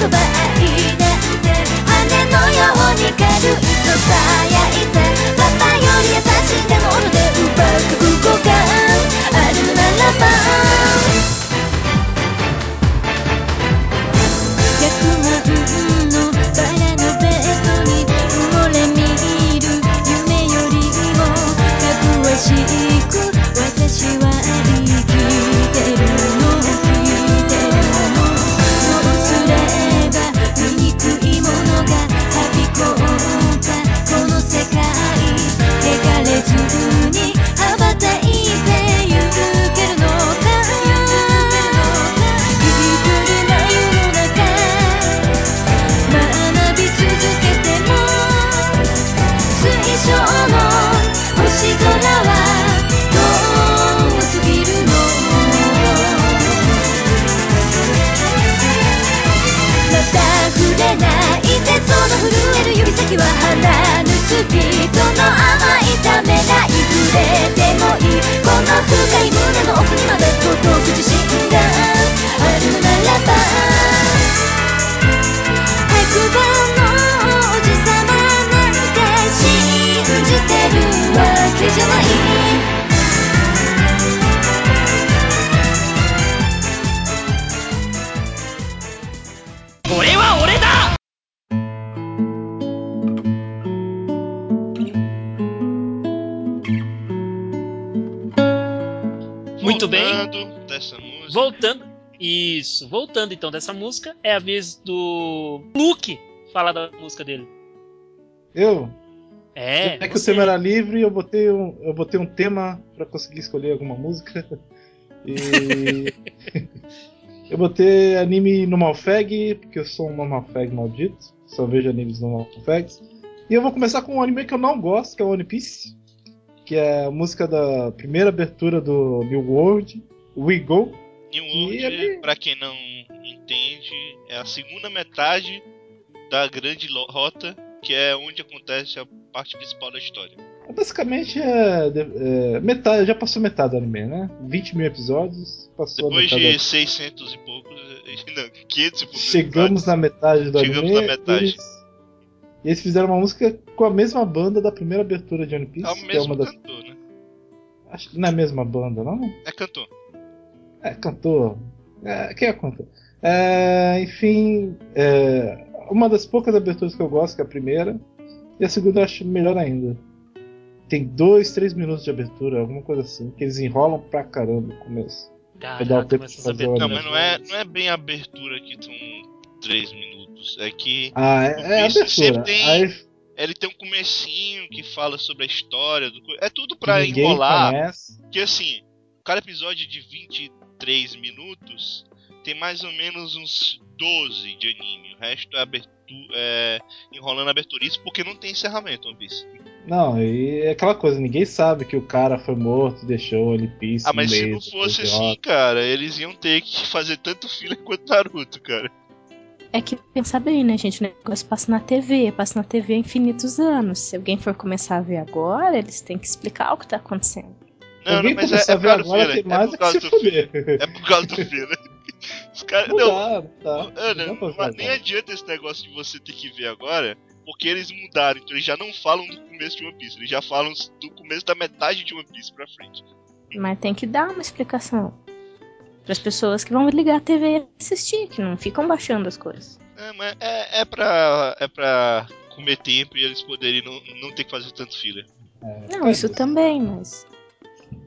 言葉愛な羽のように軽いとさやいてパパより優しいでも俺でうまく動かんあるならば逆は運万のバラてもいい。この深い胸の奥にまで届く自信があるならば。白馬の王子様なんて信じてるわけじゃない。Voltando. Isso, voltando então dessa música, é a vez do Luke falar da música dele. Eu? É. É que o tema era livre e eu botei um, eu botei um tema pra conseguir escolher alguma música. E. [LAUGHS] eu botei anime no Malfag, porque eu sou um Malfag maldito. Só vejo animes no Malfags. E eu vou começar com um anime que eu não gosto, que é o One Piece. Que é a música da primeira abertura do New World, We Go. New E World, ele- pra quem não entende, é a segunda metade da grande rota, que é onde acontece a parte principal da história. Basicamente é, é, metade, já passou metade do anime, né? 20 mil episódios, passou Depois de 600 e poucos, [LAUGHS] não, 500 e poucos Chegamos na metade do Chegamos anime. na metade. Eles, e eles fizeram uma música com a mesma banda da primeira abertura de One Piece, É o que é mesmo uma das. cantor, né? Acho que não é a mesma banda, não? É cantor. É, cantor. É, quem é cantor? É, enfim, é, uma das poucas aberturas que eu gosto, que é a primeira. E a segunda eu acho melhor ainda. Tem dois, três minutos de abertura, alguma coisa assim, que eles enrolam pra caramba no começo. Caraca, tempo mas de essas fazer o Não, mas não é, não é bem a abertura que são 3 minutos. É que Ah, é, é abertura. sempre tem- Aí ele tem um comecinho que fala sobre a história. Do... É tudo pra enrolar. conhece. Que assim, cada episódio de 23 minutos tem mais ou menos uns 12 de anime. O resto é, abertu... é enrolando a abertura. Isso porque não tem encerramento, One Piece. Não, e é aquela coisa, ninguém sabe que o cara foi morto deixou One Piece Ah, no mas se meio não fosse assim, cara, eles iam ter que fazer tanto filler [LAUGHS] quanto Naruto, cara. É que pensa bem, né, gente? O negócio passa na TV, passa na TV há infinitos anos. Se alguém for começar a ver agora, eles têm que explicar o que tá acontecendo. Não, Alguém não, mas é, é a por ver causa do agora filler. tem mais É é por causa do filler. É por causa do filler. Os caras. Não Não, dá, não dá. Ana, Não mas nem adianta esse negócio de você ter que ver agora, porque eles mudaram, então eles já não falam do começo de One Piece, eles já falam do começo da metade de One Piece pra frente. Mas tem que dar uma explicação. Para as pessoas que vão ligar a TV e assistir, que não ficam baixando as coisas. É, mas é, é, pra, é pra comer tempo e eles poderem não, não ter que fazer tanto filler. É, Não, isso também, mas.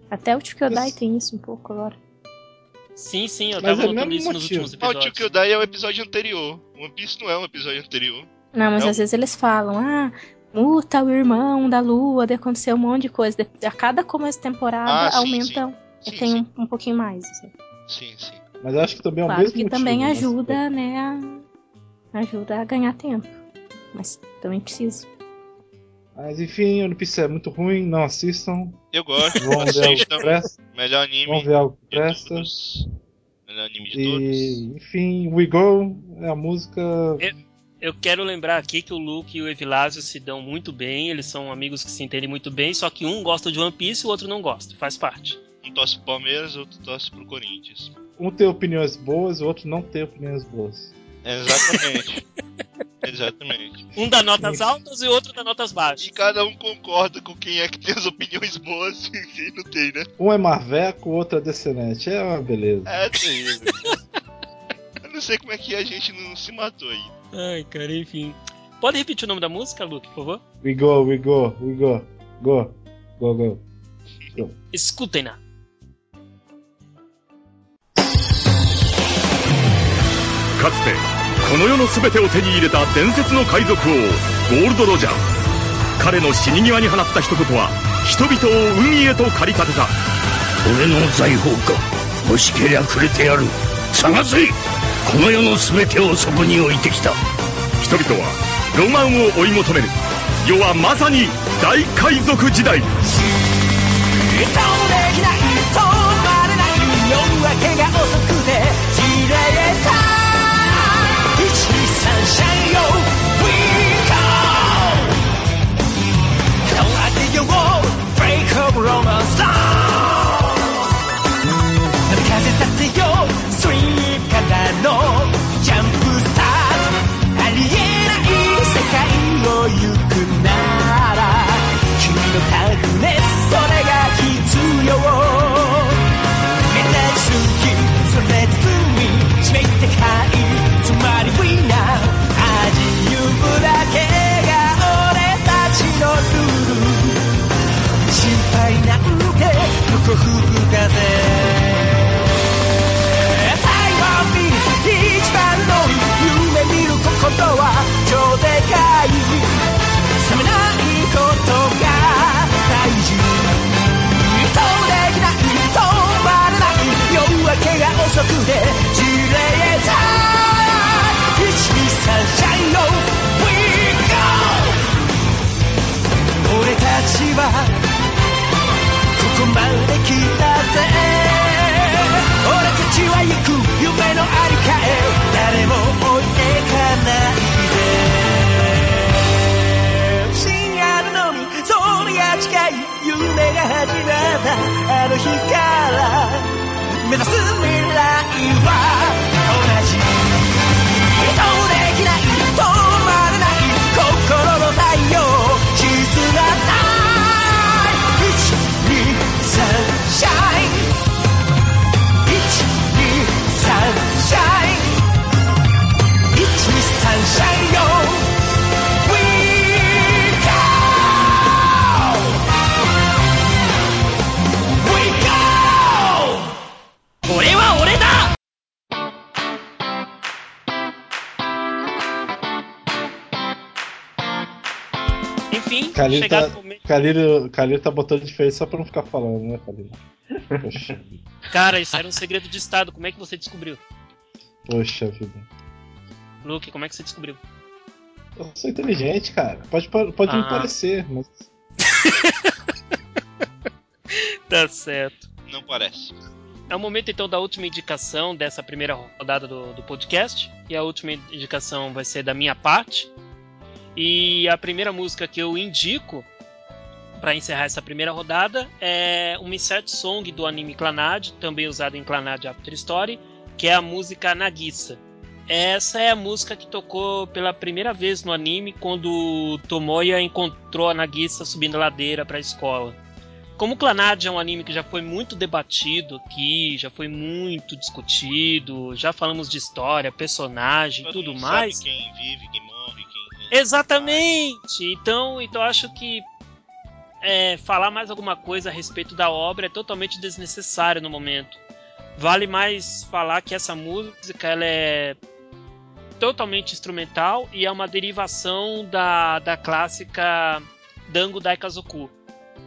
Até o Chukyodai Mas- tem isso um pouco agora. Sim, sim, eu Mas tava é o notando mesmo isso nos motivo. últimos Ah, o episódios. Tio Kyodai é o episódio anterior. One Piece não é um episódio anterior. Não, mas É o- às vezes eles falam, ah, Muta, o irmão da lua, de aconteceu um monte de coisa. De- A cada começo de temporada Ah, sim, aumenta. Sim, tem sim, um, um pouquinho mais. assim. sim, sim. Mas eu acho que também é o Claro mesmo que motivo. também mas- ajuda, né, a, ajuda a ganhar tempo. Mas também precisa. Mas enfim, One Piece é muito ruim, não assistam. Eu gosto, Vão ver algo que assistam. presta. Melhor anime Vão ver algo que de presta. todos. Melhor anime de todos. E, enfim, We Go é a música. Eu quero lembrar aqui que o Luke e o Evilásio se dão muito bem, eles são amigos que se entendem muito bem, só que um gosta de One Piece e o outro não gosta, faz parte. Um torce pro Palmeiras, outro torce pro Corinthians. Um tem opiniões boas, o outro não tem opiniões boas. Exatamente. [LAUGHS] Exatamente. Um dá notas altas e outro dá notas baixas. E cada um concorda com quem é que tem as opiniões boas e quem não tem, né? Um é marveco, o outro é descendente. É uma beleza. É tem. Eu não sei como é que a gente não se matou aí. Ai, cara, enfim. Pode repetir o nome da música, Luke, por favor? We go, we go, we go. Go, go, go. go. Escutem-na. Catsupe. この世の全てを手に入れた伝説の海賊王ゴールド・ロジャー。彼の死に際に放った一言は人々を海へと駆り立てた。俺の財宝か。欲しけりゃくれてやる。探せ!この世の全てをそこに置いてきた。人々はロマンを追い求める。世はまさに大海賊時代。できない。止まれない。夜明けが遅く Break up Roma どこ吹く風。太陽見る一番の夢見る心は超でかい冷めないことが大事。どうできない止まれない。夜明けが遅くて散れた123シャイよ We go 俺たちはここまで来たぜ俺たちは行く夢のありかへ誰も置いてかないで深夜なのにそれが近い夢が始まったあの日から目指す未来は同じどうできない Chegado tá, o momento. Calil, Calil tá botando diferença só pra não ficar falando, né, Calil? Poxa, Cara, isso era um segredo de Estado. Como é que você descobriu? poxa vida. Luke, como é que você descobriu? Eu sou inteligente, cara. Pode, pode me Ah. parecer, mas. [LAUGHS] Tá certo. Não parece. É o momento então da última indicação dessa primeira rodada do, do podcast. E a última indicação vai ser da minha parte. E a primeira música que eu indico para encerrar essa primeira rodada é uma insert song do anime Clannad, também usado em Clannad After Story, que é a música Nagisa. Essa é a música que tocou pela primeira vez no anime quando Tomoya encontrou a Nagisa subindo a ladeira para a escola. Como Clannad é um anime que já foi muito debatido aqui, já foi muito discutido, já falamos de história, personagem e Todo tudo mais. Sabe quem vive, quem morre. Exatamente! Então, então acho que é, falar mais alguma coisa a respeito da obra é totalmente desnecessário no momento. Vale mais falar que essa música ela é totalmente instrumental e é uma derivação da, da clássica Dango Daikazoku.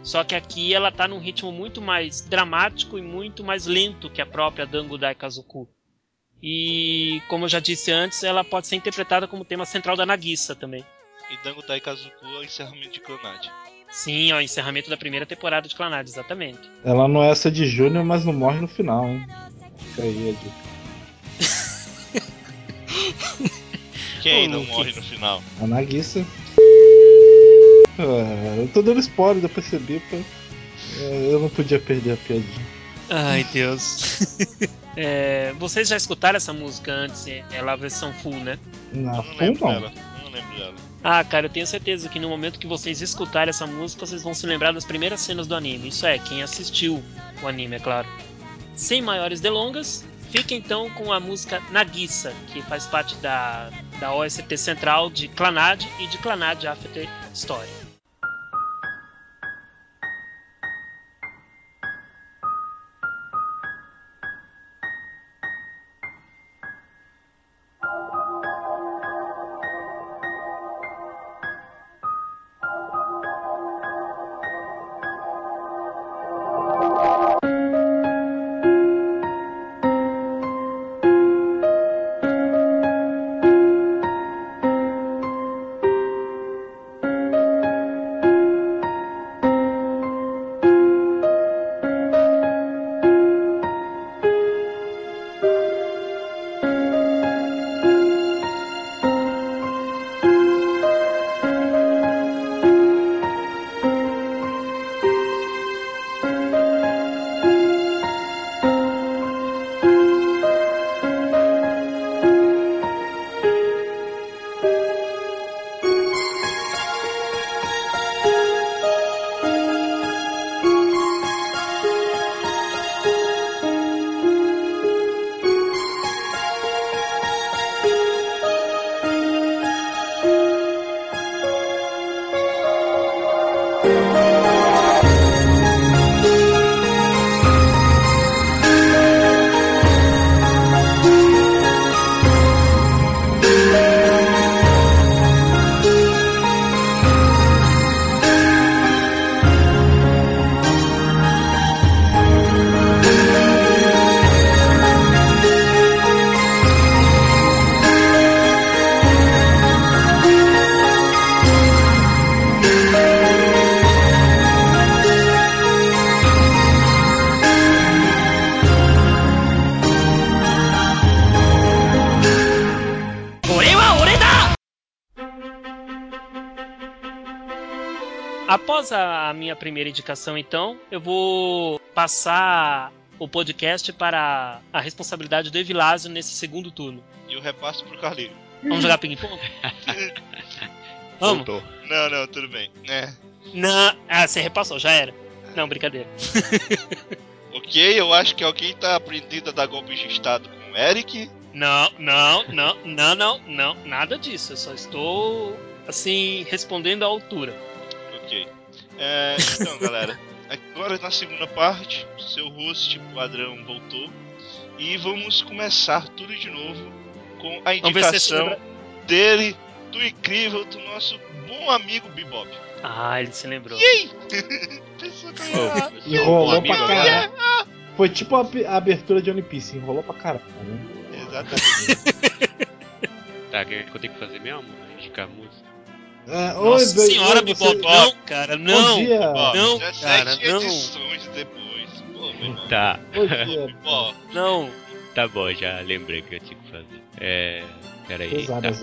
Só que aqui ela tá num ritmo muito mais dramático e muito mais lento que a própria Dango Daikazoku. E como eu já disse antes, ela pode ser interpretada como tema central da Nagisa também. E Dango Daikazuku é o encerramento de Clanad. Sim, é o encerramento da primeira temporada de Clannad, exatamente. Ela não é essa de Júnior, mas não morre no final, hein? Fica aí a dica. [LAUGHS] Quem Ô, não Luke. morre no final? A Nagisa. Ah, eu tô dando spoiler, eu percebi, pô. É, Eu não podia perder a piadinha. Ai, Deus. [LAUGHS] É, vocês já escutaram essa música antes? Ela é a versão full, né? Na Eu não full lembro não. não dela. Ah, cara, eu tenho certeza que no momento que vocês escutarem essa música, vocês vão se lembrar das primeiras cenas do anime. Isso é, quem assistiu o anime, é claro. Sem maiores delongas, fica então com a música Nagisa, que faz parte da, da OST central de Clanad e de Clanad After Story. A, minha primeira indicação, então, eu vou passar o podcast para a responsabilidade do Evilásio nesse segundo turno. E eu repasso pro Carlinho. Vamos jogar ping-pong? [LAUGHS] Vamos? Voltou. Não, não, tudo bem. É. Não. Ah, você repassou, já era. Não, brincadeira. [LAUGHS] Ok, eu acho que alguém tá aprendendo a dar golpes de estado com o Eric. Não, não, não, não, não, não, nada disso. Eu só estou, assim, respondendo à altura. Ok. É, então, galera, agora na segunda parte, seu host padrão voltou. E vamos começar tudo de novo com a indicação lembra- dele, do incrível, do nosso bom amigo Bebop. Ah, ele se lembrou. Yay! [LAUGHS] Pessoa que eu ia- Enrolou pra caralho. Foi tipo a, a abertura de One Piece, enrolou pra caralho. Exatamente. [LAUGHS] Tá, o que eu tenho que fazer mesmo? Indicar música. É, Nossa oi, senhora, oi, você- não, cara, não. Bom dia. Não, 17 cara, não. edições depois. Pô. Tá, Bom dia. [LAUGHS] Não. tá bom, já lembrei que eu tinha que fazer. É. Peraí. Pesada Tá.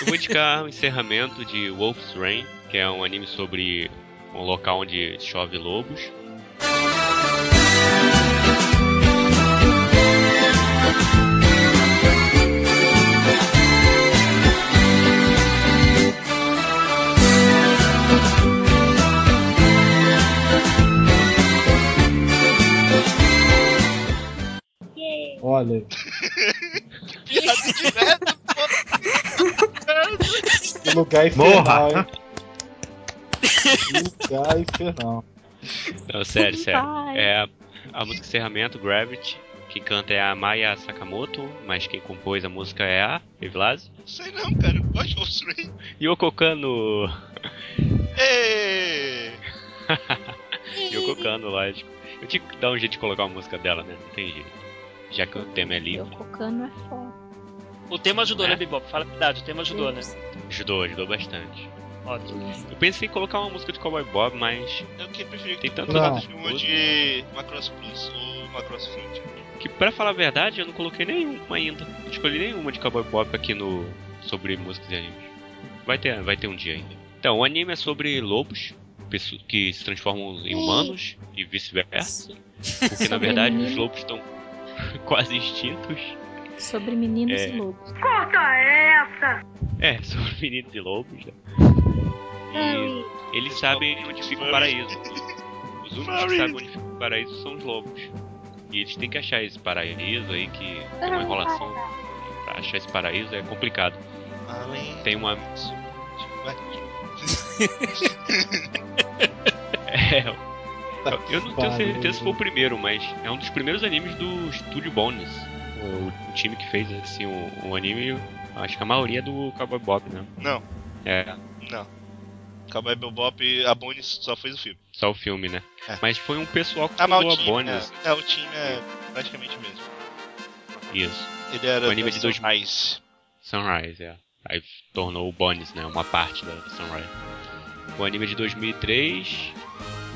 Eu vou indicar o encerramento de Wolf's Rain, que é um anime sobre um local onde chove lobos. Olha, piada direta, pô. que lugar infernal, hein? lugar infernal. Não, sério, sério. É a, música encerramento, Gravity. Quem canta é a Maya Sakamoto, mas quem compôs a música é a Evilásio. Sei não, cara. Pode mostrar aí. Yoko Kano. [LAUGHS] Yoko Kano, lógico. Eu tinha que dar um jeito de colocar a música dela, né? Não tem jeito. Já que o tema é livre. cocando é foda. O tema ajudou, É. né, Bebop? Fala a verdade, o tema ajudou, né? Ajudou, ajudou bastante. Ótimo. Eu pensei em colocar uma música de Cowboy Bob, mas Eu que preferi Tem botasse uma de Macross Plus ou Macross Front. que pra falar a verdade eu não coloquei nenhuma ainda. Não escolhi nenhuma de Cowboy Bob aqui no sobre músicas e animes. Vai ter, vai ter um dia ainda. Então, o anime é sobre lobos que se transformam em humanos e vice-versa. [LAUGHS] Porque na verdade os lobos estão [LAUGHS] quase extintos. Sobre meninos É. e lobos. É, [LAUGHS] sobre meninos e lobos, né? E eles sabem onde fica o paraíso. Os únicos que sabem onde fica o paraíso são os lobos. E eles têm que achar esse paraíso aí, que tem uma enrolação. Pra achar esse paraíso é complicado. Além Tem uma. [LAUGHS] É, eu- não tenho certeza se foi o primeiro, mas é um dos primeiros animes do Studio Bones. O, time que fez assim, o, o anime, acho que a maioria é do Cowboy Bop, né? Não, É, não. Cowboy Bebop, a Bones só fez o filme. só o filme, né? É. Mas foi um pessoal que Ah, fundou o a Bones. é, é, o time é praticamente o mesmo. Isso. Ele era O anime da de dois- Sunrise. Sunrise, é. Aí tornou o Bones, né? Uma parte da Sunrise. O anime é de 2003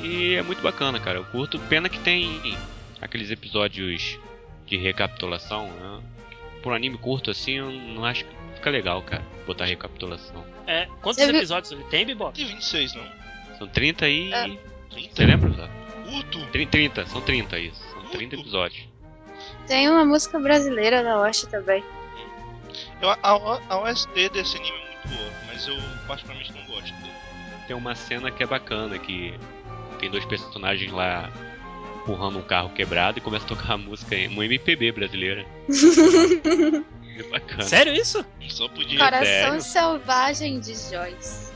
e é muito bacana, cara. Eu curto. Pena que tem aqueles episódios de recapitulação, né? Por um anime curto assim, eu não acho que fica legal, cara. Botar recapitulação. É, quantos Você episódios ele tem, Bibop? Tem 26, não? São 30 e. É. Você 30? lembra, Zé? Curto? 30, 30, são 30 isso. São 30 Curto. episódios. Tem uma música brasileira da Osh também. Eu, a, a, a OST desse anime é muito boa, mas eu particularmente não gosto dele. Tem uma cena que é bacana, que tem dois personagens lá empurrando um carro quebrado e começa a tocar a música, em- uma MPB brasileira. [LAUGHS] É bacana. Sério isso? Só podia. Coração sério? Selvagem de Joyce.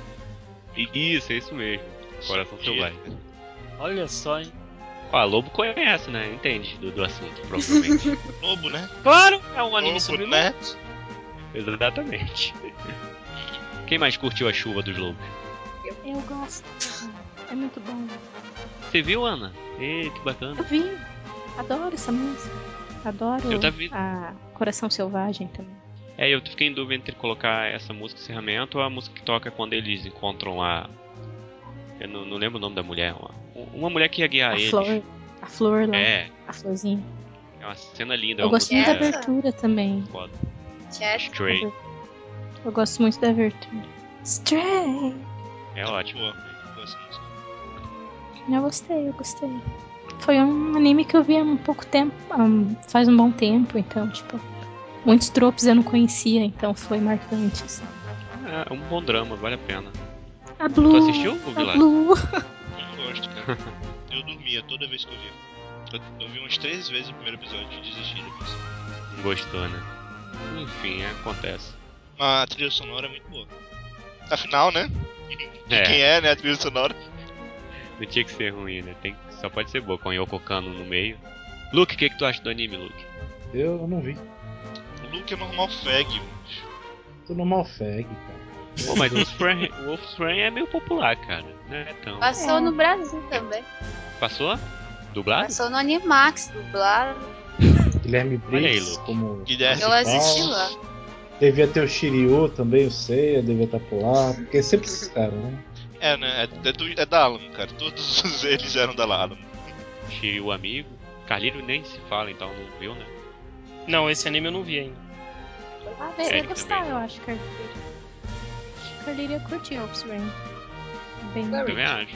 E- Isso, é isso mesmo. Coração. Selvagem. Olha só, hein? Ó, a Lobo conhece, né? Entende do, do assunto, provavelmente. [LAUGHS] Lobo, né? Claro, é um anime Lobo, sobre né? Exatamente. Quem mais curtiu a chuva dos lobos? Eu gosto. É muito bom. Você viu, Ana? Ê, que bacana. Eu vi. Adoro essa música. Adoro Eu tava a Coração Selvagem também. É, eu fiquei em dúvida entre colocar essa música encerramento ou a música que toca quando eles encontram a. Eu não, não lembro o nome da mulher. Uma, uma mulher que ia guiar a eles. flor. A flor lá. É, A florzinha. é uma cena linda. é Eu gosto muito da abertura também. foda. Stray. Eu gosto muito da abertura. Stray! É ótimo. Boa. Gosto dessa música. Eu gostei, eu gostei. Foi um anime que eu vi há um pouco tempo, um- faz um bom tempo, então, tipo, muitos tropes eu não conhecia, então foi marcante. assim. É um bom drama, vale a pena. A Blue. assistiu, o Vilar? Blue. [LAUGHS] Eu gosto, cara. Eu dormia toda vez que eu via. Eu, eu vi umas três vezes o primeiro episódio e desisti depois. Gostou, né? Enfim, é, acontece. A trilha sonora é muito boa. Afinal, né? De É. quem é, né? A trilha sonora. Não tinha que ser ruim, né? Tem, só pode ser boa com o Yoko Kano no meio. Luke, o que, que tu acha do anime, Luke? Eu não vi. O Luke é normal fag. Tô no Malfeg, cara. Pô, mas o Wolfsbane o Wolfsbane é meio popular, cara. Não é tão... Passou no Brasil também. Passou? Dublado? Passou no Animax, dublado. Guilherme Briggs como. Guilherme Eu assisti lá. Devia ter o Shiryu também, o Seiya, devia estar por lá. Porque sempre [LAUGHS] esses caras, né? É, né? É, é, do, é da Alamo, cara. Todos [LAUGHS] eles eram da Alamo. Shiryu amigo. Carlírio nem se fala, então não viu, né? Não, esse anime eu não vi ainda. Ah, ia gostar, também. eu acho, Carlírio. Carlírio ia curtir Offspring. Bem. Também acho.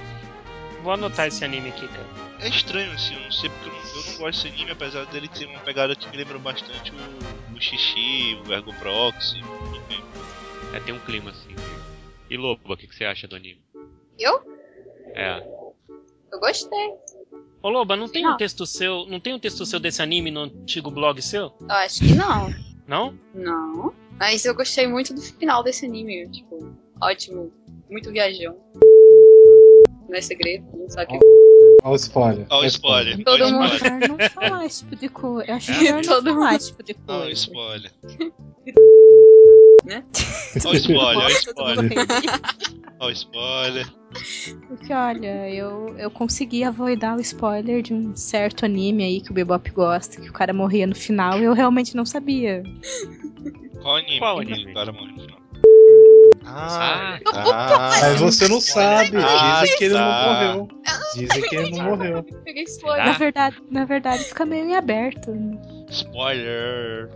Vou anotar esse anime aqui, cara. É estranho, assim, eu não sei porque eu não, eu não gosto desse anime, apesar dele ter uma pegada que me lembra bastante o, o Xixi, o Ergo Proxy. enfim. É, tem um clima assim. E Lobo, o que, que você acha do anime? Eu? É. Eu gostei. Ô Loba, não tem Não. um texto seu. Não tem um texto seu desse anime no antigo blog seu? Eu acho que não. Não? Não. Mas eu gostei muito do final desse anime. Tipo, ótimo. Muito viajão. Não é segredo, não sabe o que. Olha o spoiler. O Olha o spoiler. Todo Ó, o mundo- spoiler. Não falar esse tipo de coisa. Eu acho melhor não Todo falar mundo- esse tipo de Ó, o coisa. spoiler. Né? Ó, o spoiler, [LAUGHS] ó, o spoiler. Ó, o spoiler. Porque olha, eu, eu consegui avoidar o spoiler de um certo anime aí que o Bebop gosta, que o cara morria no final e eu realmente não sabia. Qual anime? Qual anime? O cara morre no final. Ah, Ah, Mas você não sabe. Ah, Dizem que ele tá. não morreu. Dizem que ele não morreu. Na verdade, na verdade fica meio em aberto. spoiler.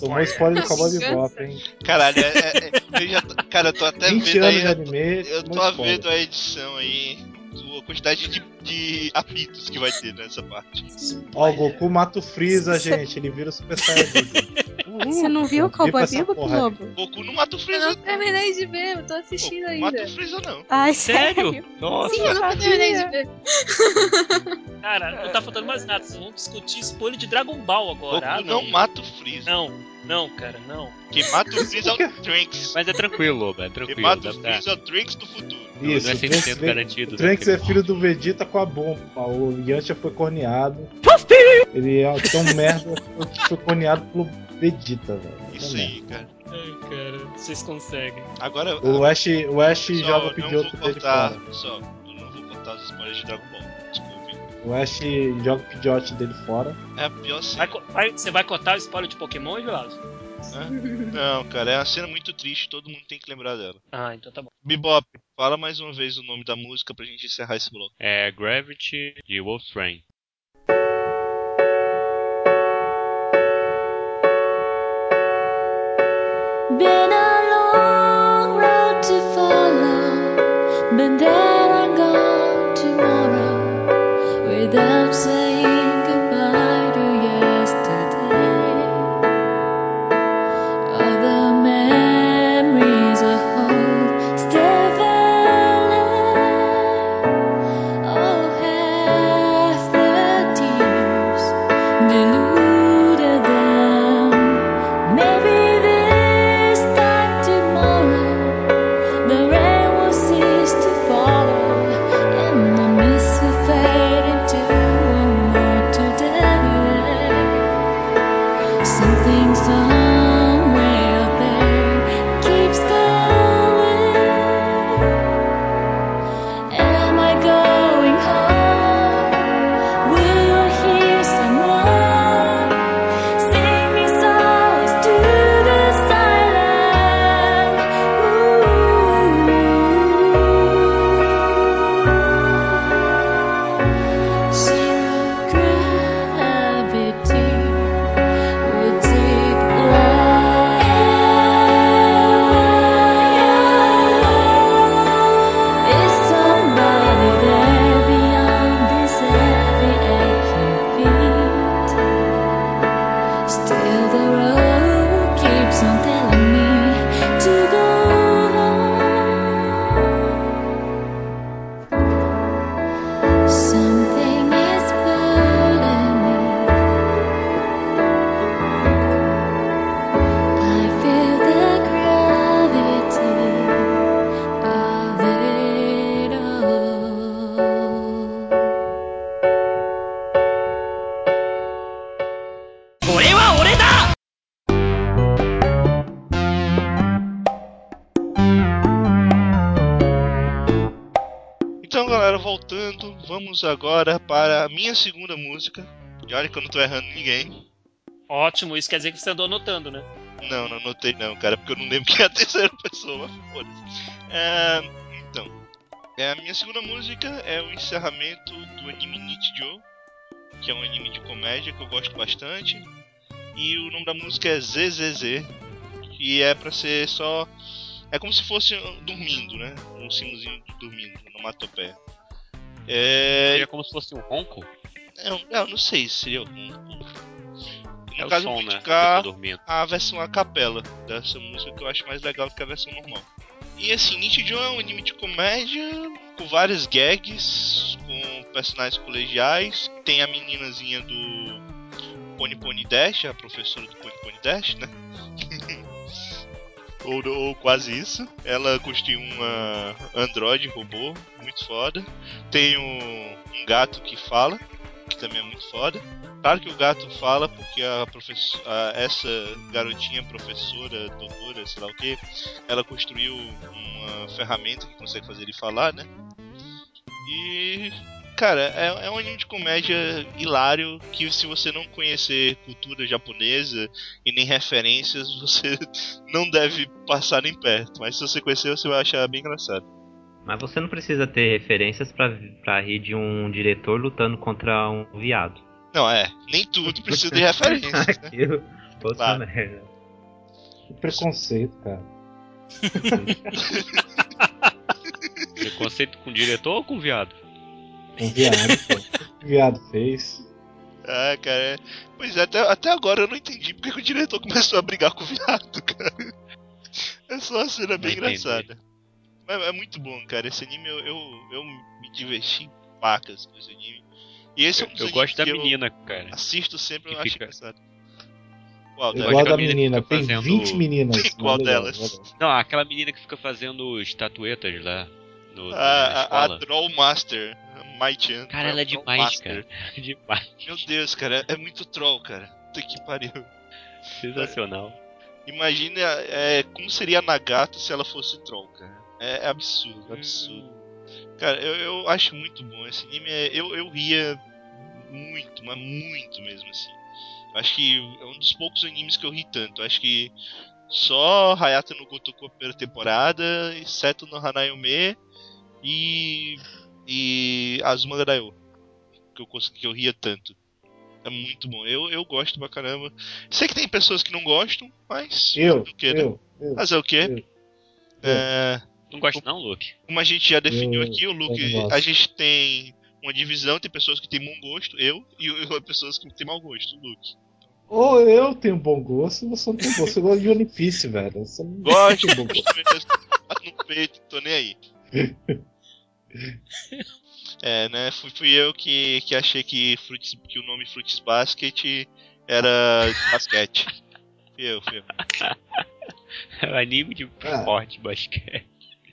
Tomou spoiler do Cowboy Bebop, hein? Caralho, é, é- eu já tô- cara, eu tô até 20 vendo anos aí. de Eu, anime. eu tô muito spoiler. vendo a edição aí. A quantidade de, de apitos que vai ter nessa parte. Ó, o Goku mata o Freeza, gente. Ele vira o Super Saiyajin. [LAUGHS] Você não viu o Cowboy aí. Globo? Goku não mata o Eu Freeza. não terminei de ver, eu tô assistindo Goku ainda. mata o Freeza, não. Ai, [LAUGHS] Sério? sério? Nossa. Sim, eu nunca terminei de ver. [LAUGHS] Cara, não tá faltando mais nada. Vocês vão discutir spoiler de Dragon Ball agora. Goku Ah, não. não. mata o Freeza. Não, não, cara, não. Quem mata o Freeza é o Trunks. [LAUGHS] Mas é tranquilo, Lobo, é Quem tranquilo. mata dá o pra- Freeza é o Trunks do futuro. Isso, não é o Trunks 100% veio- garantido. O Trunks né? é filho do Vegeta com a bomba. O Yantia foi corneado. Ele é tão merda que foi corneado pelo Vegeta, velho. Isso aí, cara. Ai, cara, vocês conseguem. Agora. O Ash, o Ash só, joga o vou dele contar. fora. Só, eu não vou contar os spoilers de Dragon Ball. O Ash joga o Pidgeotto dele fora. É a pior Vai cena. co- vai- você vai contar o spoiler de Pokémon, Vilazo? Não, cara, é uma cena muito triste, todo mundo tem que lembrar dela. Ah, então tá bom. Bebop, fala mais uma vez o nome da música pra gente encerrar esse bloco. É Gravity de Wolf Train. Been a long road to follow, but then say vamos agora para a minha segunda música. E olha que eu não tô errando ninguém. Ótimo, isso quer dizer que você andou anotando, né? Não, não anotei não, cara, porque eu não lembro quem é a terceira [LAUGHS] pessoa, foda-se. É, então, é, a minha segunda música é o encerramento do anime Nichijou, que é um anime de comédia que eu gosto bastante. E o nome da música é ZZZ, que é pra ser só... É como se fosse dormindo, né? Um símbolozinho de dormindo, onomatopeia. É, Seria como se fosse um ronco? eu, eu não sei se seria um... No É o caso, eu som, né? a versão a capela dessa música que eu acho mais legal do que a versão normal. E assim, Nichijou é um anime de comédia com várias gags, com personagens colegiais. Tem a meninazinha do Pony Pony Dash, a professora do Pony Pony Dash, né? [LAUGHS] ou, ou quase isso. Ela construiu uma android robô, muito foda. Tem um, um gato que fala, que também é muito foda. Claro que o gato fala porque a professora, essa garotinha professora, doutora, sei lá o que, ela construiu uma ferramenta que consegue fazer ele falar, né? E cara, é, é um anime de comédia hilário que se você não conhecer cultura japonesa e nem referências, [LAUGHS] você não deve passar nem perto. Mas se você conhecer, você vai achar bem engraçado. Mas você não precisa ter referências pra, pra rir de um diretor lutando contra um viado. Não, é, nem tudo precisa de [LAUGHS] referências, né? Aquilo, Claro. merda. Que preconceito, cara. [LAUGHS] Preconceito com o diretor ou com o viado? Viado, pô. [LAUGHS] Viado fez. Ah, cara. é- Pois é, até, até agora eu não entendi porque que o diretor começou a brigar com o viado, cara. É só uma cena bem engraçada. Mas é muito bom, cara. Esse anime eu, eu, eu me diverti pacas com esse anime. E esse é um dos Eu gosto da que eu menina, cara. Assisto sempre, eu acho fica- engraçado. Qual Eu delas? gosto Igual da menina tem fazendo- 20 meninas. [LAUGHS] Qual Legal, delas? legal. Não, aquela menina que fica fazendo estatuetas lá no, na A, a, a Troll Master, Mai-chan. Cara, ela é Troll demais, Master. cara. demais. Meu Deus, cara, é muito troll, cara. Puta que pariu. Sensacional. Imagina é, como seria a Nagato se ela fosse troll, cara. É, é absurdo, absurdo. Cara, eu, eu acho muito bom. Esse anime é, eu, eu ria muito, mas muito mesmo assim. Acho que é um dos poucos animes que eu ri tanto. Acho que só Hayata no Gotoku a primeira temporada, e Seto no Hanayome e. e Azuma ga Daioh. Que eu, consegui, que eu ria tanto. É muito bom. Eu, eu gosto pra caramba. Sei que tem pessoas que não gostam, mas. Eu, fazer o quê, né? eu, eu. Fazer o quê? É, Não gosto não, Luke. como a gente já definiu Eu- aqui, o eu Luke, gosto. a gente tem uma divisão, tem pessoas que têm bom gosto, eu, e [LAUGHS] pessoas que têm mau gosto, o Luke. Ou eu tenho bom gosto, você não tem bom gosto. Você gosta de One Piece, velho. Você não Gosto, tem bom gosto. bato no peito, tô nem aí. [LAUGHS] É, né? Fui, fui eu que, que achei que, Fruits, que o nome Fruits Basket era basquete. Fui eu, fui eu. É um anime de Ah. esporte, basquete.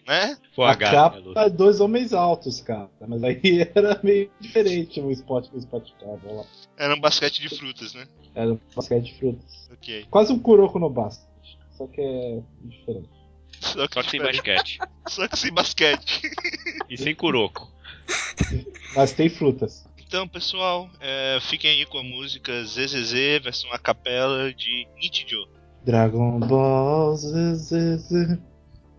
Né? Com A H, né, capa é dois homens altos, cara. Mas aí [LAUGHS] era meio diferente o esporte que o esporte ficava lá. Era um basquete de frutas, né? Era um basquete de frutas. Ok. Quase um Kuroko no basket. Só que é diferente. Só que, Só que sem basquete. [LAUGHS] Só que sem basquete. E sem Kuroko. Mas tem frutas. Então, pessoal, é, fiquem aí com a música ZZZ, versão a capela de Nichijou. Dragon Ball Z, Z, Z,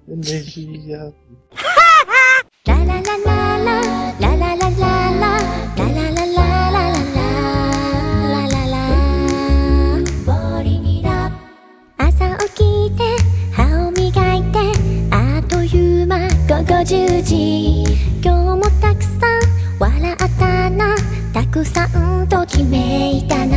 energia. [LAUGHS] La la la la la la la la la la la la la la la 10時今日もたくさん笑ったな。たくさんときめいたな。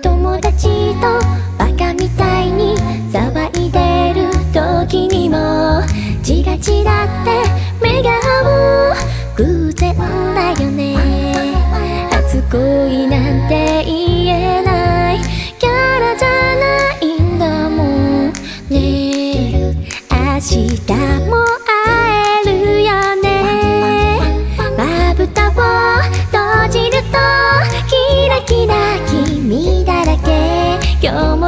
友達とバカみたいに騒いでる時にもチラチラって目が合う。偶然だよね。初恋なんて言えない。キャラじゃないんだもんね。明日も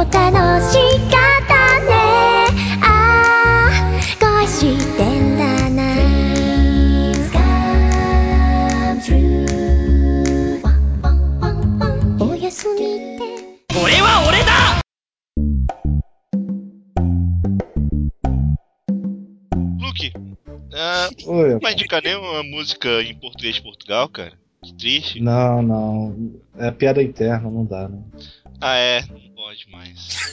も楽しかったねああ恋してんだな Dreams come true おやすみって俺は俺だ Luke, ah, Oi, não vai indicar nenhuma música em português de Portugal, cara? Que triste. Não, não. É piada interna, não dá, né? Ah, é, não pode mais.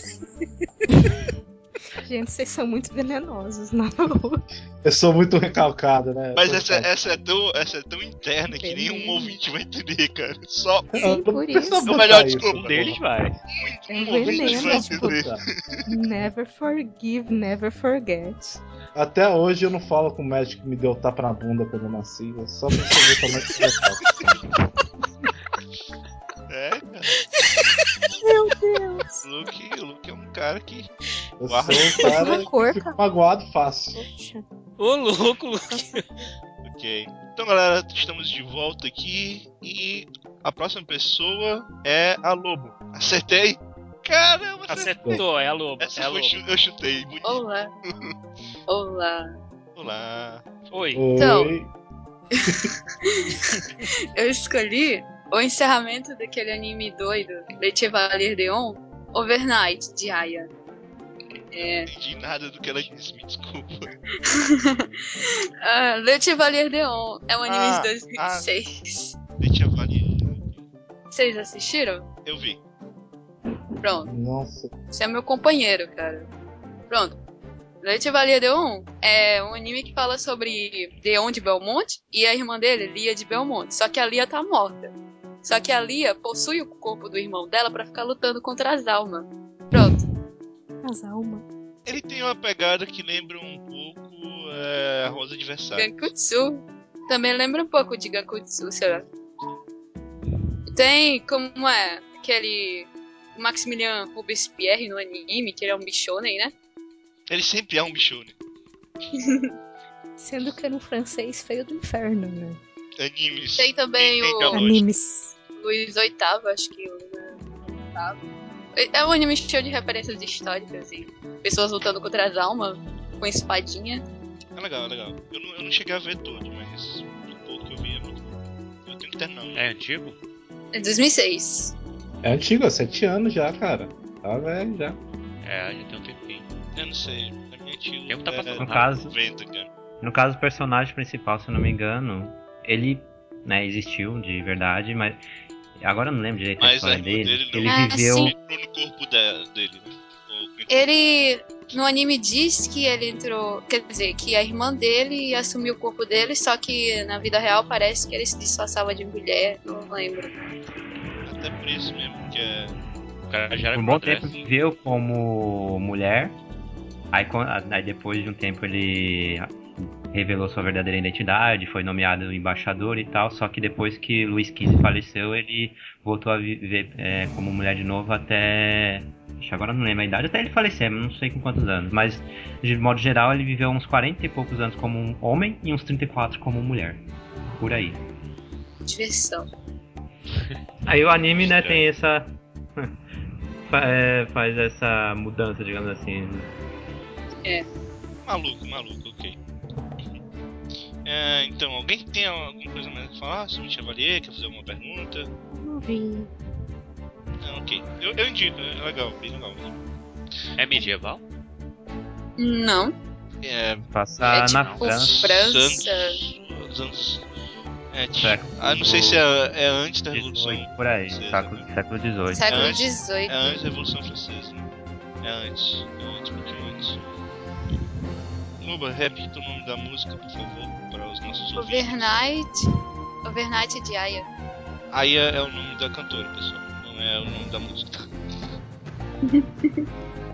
[LAUGHS] Gente, vocês são muito venenosos, não. Eu sou muito recalcado, né? Mas essa, essa, é tão, essa é tão interna que nenhum ouvinte vai entender, cara. Só Eu Sim, por isso. É o melhor desculpa deles vai. É um ouvinte vai veneno, tipo, entender. never forgive, never forget. Até hoje eu não falo com o médico que me deu tapa na bunda quando eu nasci. é Só pra você ver como é que Luke, o Luke é um cara que. Eu Guarda. sou um [LAUGHS] cara Rancor, que fica magoado fácil. Poxa. Ô, louco, Luke. Ok. Então, galera, estamos de volta aqui e a próxima pessoa é a Lobo. Acertei? Caramba, acertei. Acertou, é a loba. Essa é a chu- eu chutei. Bonito. Olá. Olá. Olá. Oi. Então. Oi. [LAUGHS] Eu escolhi o encerramento daquele anime doido, Le Chevalier Deon, Overnight, de Aya. É. Não entendi nada do que ela disse, me desculpa. [LAUGHS] Ah, Le Chevalier Deon é um anime Ah, de 2006. Deixa eu avaliar. Vocês assistiram? Eu vi. Pronto. Nossa. Você é meu companheiro, cara. Pronto. Le Chevalier Deon é um anime que fala sobre Deon de Belmonte e a irmã dele, Lia de Belmonte. Só que a Lia tá morta. Só que a Lia possui o corpo do irmão dela pra ficar lutando contra as almas. Pronto. As almas. Ele tem uma pegada que lembra um pouco é, a Rosa de Versailles. Gankutsu. Também lembra um pouco de Gankutsu, sei lá. Tem como é aquele Maximilian Robespierre no anime, que ele é um bichonem, né? Ele sempre é um bicho, né? [LAUGHS] Sendo que era um francês feio do inferno, né? Animes. Tem também o-. Animes. Luiz VIII, acho que oitavo. É um anime cheio de referências históricas e pessoas lutando contra as almas com espadinha. É legal, é legal. Eu não, eu não cheguei a ver todo, mas o pouco que eu vi é muito bom. Eu tenho que terminar. É antigo? É 2006. É antigo, há sete anos já, cara. Tá velho já. É, já tem um tempinho. Eu não sei. Minha antigo. tempo tá é passando No caso, 90, cara. no caso o personagem principal, se eu não me engano, ele né, existiu de verdade, mas agora eu não lembro direito a Mas a história irmã dele. dele. Ele Ah, viveu. sim. No corpo da- dele, né? Ele. No anime diz que ele entrou. Quer dizer, que a irmã dele assumiu o corpo dele, só que na vida real parece que ele se disfarçava de mulher, não lembro. Até por isso mesmo, que é. O cara já era Por um bom crossdresser. tempo viveu como mulher. Aí, aí depois de um tempo ele revelou sua verdadeira identidade, foi nomeado embaixador e tal, só que depois que Luiz XV faleceu, ele voltou a viver é, como mulher de novo até. Ixi, agora não lembro a idade, até ele falecer, mas não sei com quantos anos. Mas, de modo geral, ele viveu uns 40 e poucos anos como um homem e uns 34 como mulher. Por aí. Diversão. [LAUGHS] Aí o anime, né, tem essa. [LAUGHS] é, faz essa mudança, digamos assim. Maluco, maluco, ok. É, então, alguém tem alguma coisa mais a falar sobre Chevalier? Quer fazer alguma pergunta? Não vi. Não, ok. Eu, eu indico, é legal, bem legal. É medieval? Não. É, Passar É na tipo França. França. anos, os anos. É, tipo, Século ah, não sei se é, é antes da Revolução. 18, por aí, Francesa, século, né? século XVIII. Século antes- XVIII. É antes da Revolução Francesa. né? É antes. É antes, um pouquinho antes. Luba, repita o nome da música, por favor, os nossos ouvintes. Overnight. Overnight de Aya. Aya é o nome da cantora, pessoal. Não é o nome da música. [LAUGHS]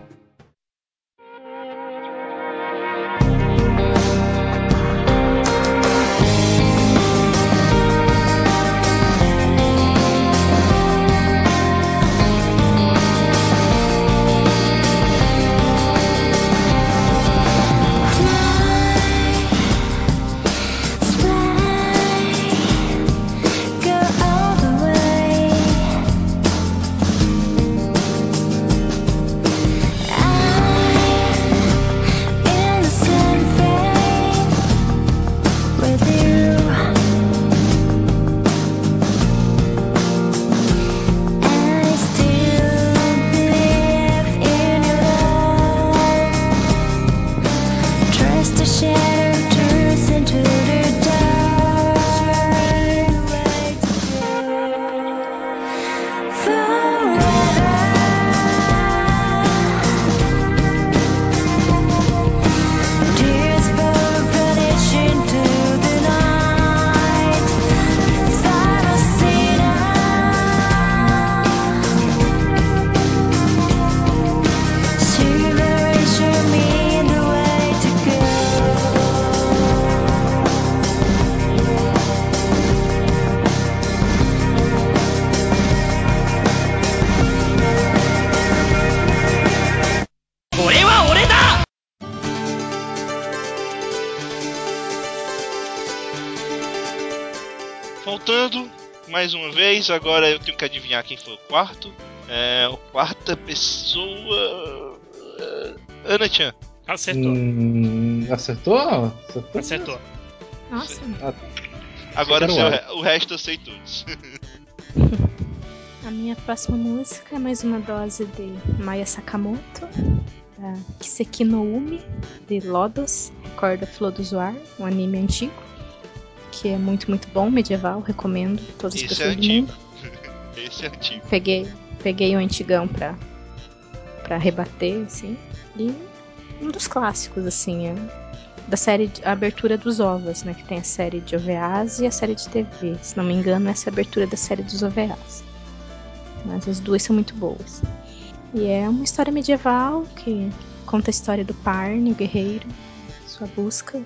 mais uma vez, agora eu tenho que adivinhar quem foi o quarto. É, o quarta pessoa. é, Ana Chan. Acertou. Hum, acertou? Acertou? Acertou. Nossa, Agora o, o resto eu sei todos. [LAUGHS] a minha próxima música é mais uma dose de Maya Sakamoto, da Kiseki no Umi, de Lodos, Recorda Flor do Zoar, um anime antigo, que é muito, muito bom, medieval, recomendo a todas as Esse é pessoas do antigo. mundo. [LAUGHS] Esse é antigo. Peguei, peguei o antigão pra, pra rebater, assim, e um dos clássicos, assim, é da série de, a abertura dos OVAs, né? Que tem a série de OVAs e a série de TV. Se não me engano, essa é a abertura da série dos OVAs. Mas as duas são muito boas. E é uma história medieval que conta a história do Parne, o guerreiro, sua busca.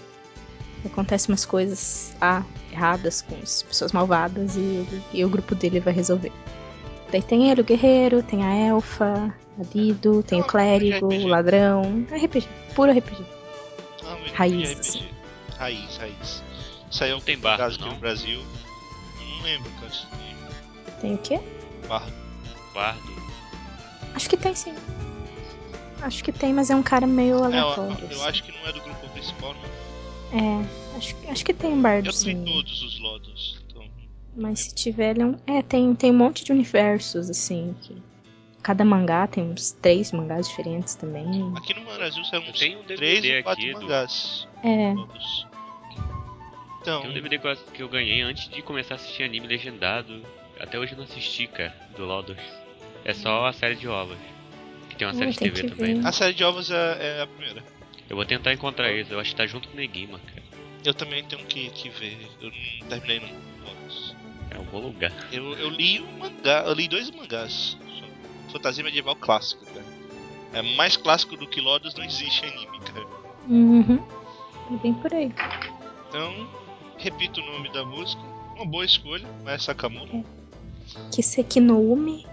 Acontecem umas coisas ah, erradas com as pessoas malvadas e, e o grupo dele vai resolver. Daí tem ele, o guerreiro, tem a elfa, a Dido, tem o clérigo, RPG. o ladrão. RPG, puro RPG. Ah, Raiz, RPG. assim. Raiz, raiz. Saiu Tem bardo, caso aqui não? no Brasil. Eu não lembro, cara. tem o quê? Bardo. Bardo. Acho que tem sim. Acho que tem, mas é um cara meio É, eu, aleatório. eu assim. acho que não é do grupo principal, não. É, acho, acho que tem um bardo Eu sim. todos os lodos. Então, Mas se tiver, ele é um. É, tem, tem um monte de universos, assim. Que... Cada mangá tem uns três mangás diferentes também. aqui no Brasil saiu Eu uns tenho um 3 DVD ou 4 aqui do- mangás. É, Todos. Então, Tem um DVD que eu- que eu ganhei antes de começar a assistir anime legendado. Até hoje eu não assisti, cara, do Lodos. É só a série de ovos. Que tem uma Hum, série de tem TV também. ver. a série de ovos é, é a primeira. Eu vou tentar encontrar isso. Eu acho que tá junto com o Negima, cara. Eu também tenho que, que ver. Eu não terminei não. Lodos. É um bom lugar. Eu, eu li um mangá, eu li dois mangás. Fantasia medieval clássico, cara. É mais clássico do que Lodos não existe anime, cara. uhum. É bem por aí. Então, repito o nome da música. Uma boa escolha, mas Sakamoto. Kiseki no Umi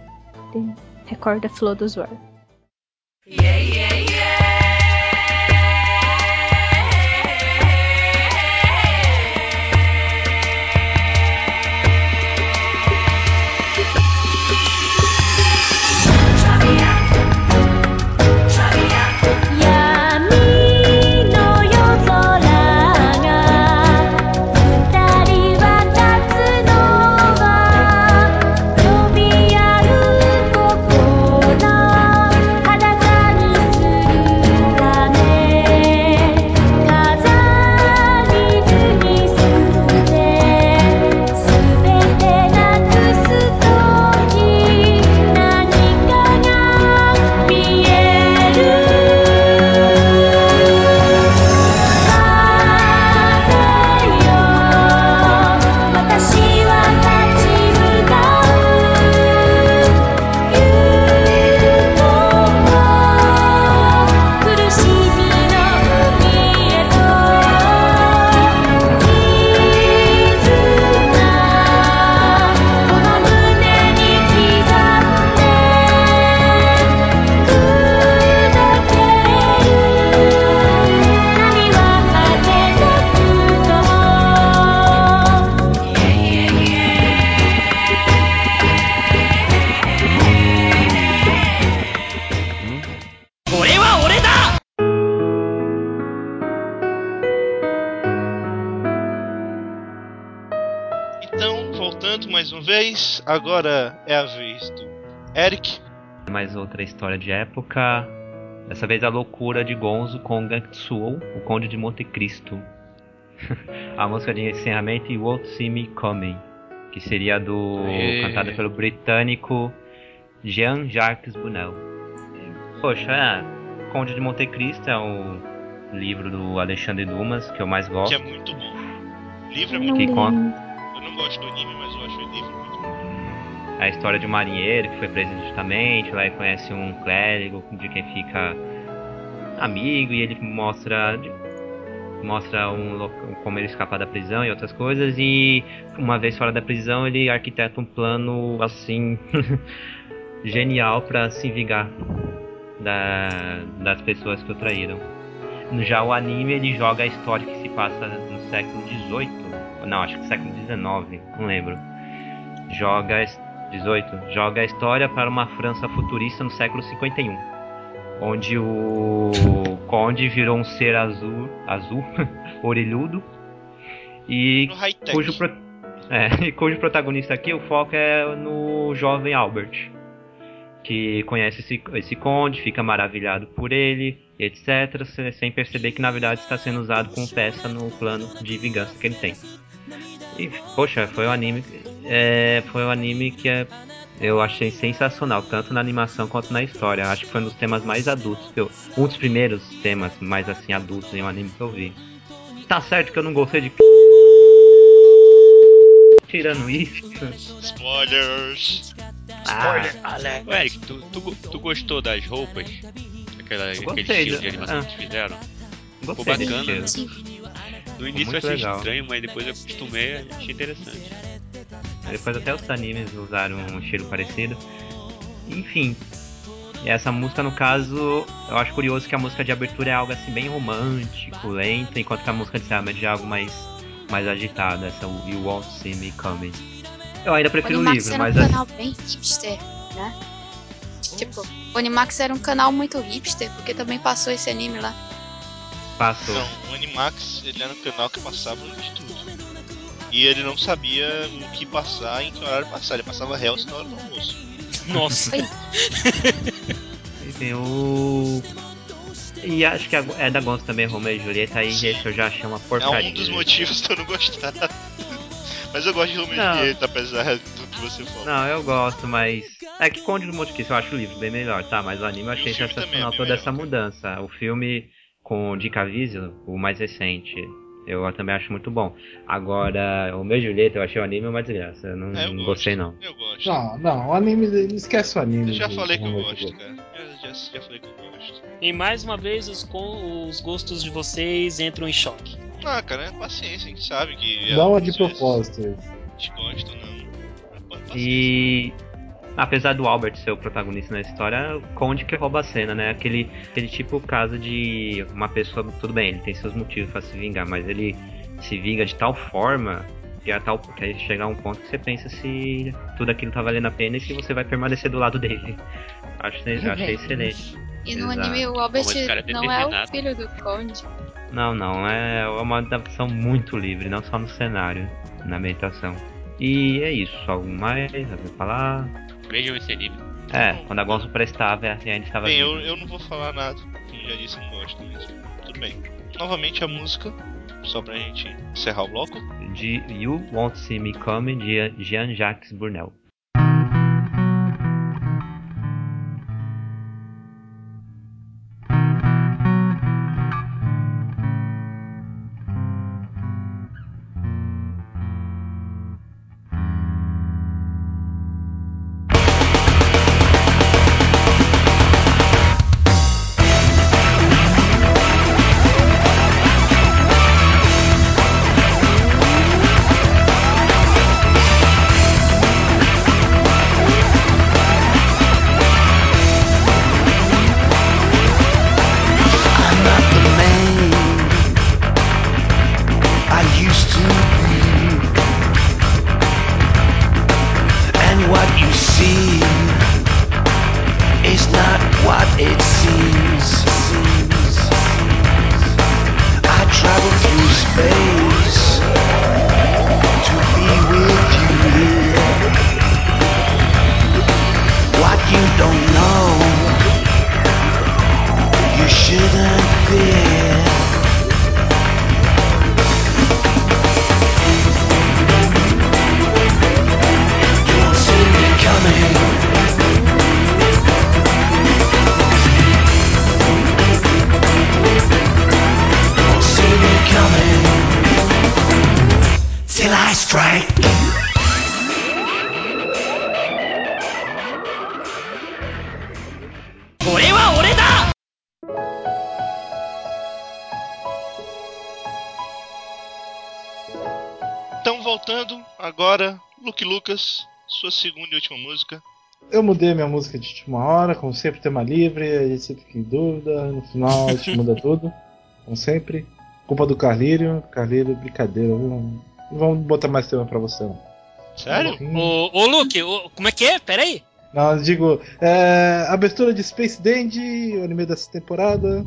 recorda Flor do War.「闇 agora é a vez do Eric. Mais outra história de época. Dessa vez a loucura de Gonzo com Gantsuo, o Conde de Monte Cristo. [LAUGHS] a música de encerramento You Won't See Me Coming, que seria do Aê. cantada pelo britânico Jean-Jacques Brunel. Poxa, é, Conde de Monte Cristo é o livro do Alexandre Dumas que eu mais Que gosto. é muito bom. O livro é muito Que conta- ainda. Eu não gosto do anime, mas eu acho o livro muito bom. A história de um marinheiro que foi preso injustamente, lá ele conhece um clérigo de quem fica amigo e ele mostra mostra um como ele escapar da prisão e outras coisas e uma vez fora da prisão ele arquiteta um plano assim [LAUGHS] genial para se vingar da- das pessoas que o traíram. Já o anime ele joga a história que se passa no século XVIII, não acho que século XIX, não lembro. Joga 18 joga a história para uma França futurista no século 51, onde o conde virou um ser azul, azul, [LAUGHS] orelhudo e cujo, pro- é, [LAUGHS] cujo protagonista aqui o foco é no jovem Albert, que conhece esse, esse conde, fica maravilhado por ele, etc, se- sem perceber que na verdade está sendo usado como peça no plano de vingança que ele tem. E, poxa, foi um anime, é, foi um anime que é- eu achei sensacional, tanto na animação quanto na história. Acho que foi um dos temas mais adultos que eu, um dos primeiros temas mais assim adultos em um anime que eu vi. tá certo que eu não gostei de. [LAUGHS] Tirando isso. Spoilers! Ah, Ô, Eric, tu, tu, tu gostou das roupas? Aquela, aquele estilo de animação Ah. que fizeram? Ficou gostei desse bacana, né? No início eu achei legal. estranho, mas depois eu acostumei e achei interessante. Depois até os animes usaram um estilo parecido. Enfim. Essa música, no caso, eu acho curioso que a música de abertura é algo assim bem romântico, lento, enquanto que a música de encerramento já é algo mais, mais agitado, essa You Won't See Me Coming. Eu ainda prefiro o Onimax livro, era um mas canal bem hipster, né? Tipo, o Onimax era um canal muito hipster, porque também passou esse anime lá. passou. Não, o Animax ele era um canal que passava de tudo. E ele não sabia o que passar e em que horário passar. Ele passava Hells na hora do almoço. Nossa. Enfim, o. E acho que a- é da Gonzo também, Romeo e Julieta, aí esse eu já achei uma É porcaria. um dos motivos de eu não gostar. Mas eu gosto de Romeo e Não. Julieta, apesar do que você falou. Não, eu gosto, mas. É que Conde do Monte Cristo eu acho o livro bem melhor, tá? Mas o anime eu achei é sensacional bem toda melhor, essa mudança. O filme com o Dick Caviezel, o mais recente, eu também acho muito bom. Agora, o meu Julieta, eu achei o anime uma desgraça. Eu não, É, eu não gosto. gostei, não. Eu gosto. Não, não, o anime. Esquece o anime. Eu já falei que eu gosto, cara. Eu já, já falei que eu gosto. E mais uma vez os, com- os gostos de vocês entram em choque. Ah, cara, é paciência, a gente sabe que. Não é algumas de propósito. A gente gosta ou não. Paciência. E. Apesar do Albert ser o protagonista na história, o Conde que rouba a cena, né? Aquele, aquele tipo caso de uma pessoa. Tudo bem, ele tem seus motivos pra se vingar, mas ele se vinga de tal forma que, a tal, que aí chega a um ponto que você pensa se tudo aquilo tá valendo a pena e se você vai permanecer do lado dele. [LAUGHS] Acho, achei excelente. E no Exato. anime o Albert é não é o filho do Conde. Não, não, é uma adaptação muito livre, não só no cenário, na ambientação. E é isso, algo mais a falar. Vejam esse anime. É, quando a Gonzo prestava, e ainda estava Bem, eu, eu não vou falar nada, como já disse, não gosto mesmo. Tudo bem. Novamente a música, só pra gente encerrar o bloco. de You Won't See Me Coming, de Jean-Jacques Burnel. Luke Lucas, sua segunda e última música. Eu mudei minha música de última hora, como sempre, tema livre, a gente sempre fica em dúvida, no final a gente muda tudo, como sempre. Culpa do Carlírio, Carlírio, brincadeira, viu? Não vamos botar mais tema pra você, não. Sério? Ô, ô Luke, ô, como é que é? Pera aí. Não, eu digo, é, abertura de Space Dandy, o anime dessa temporada.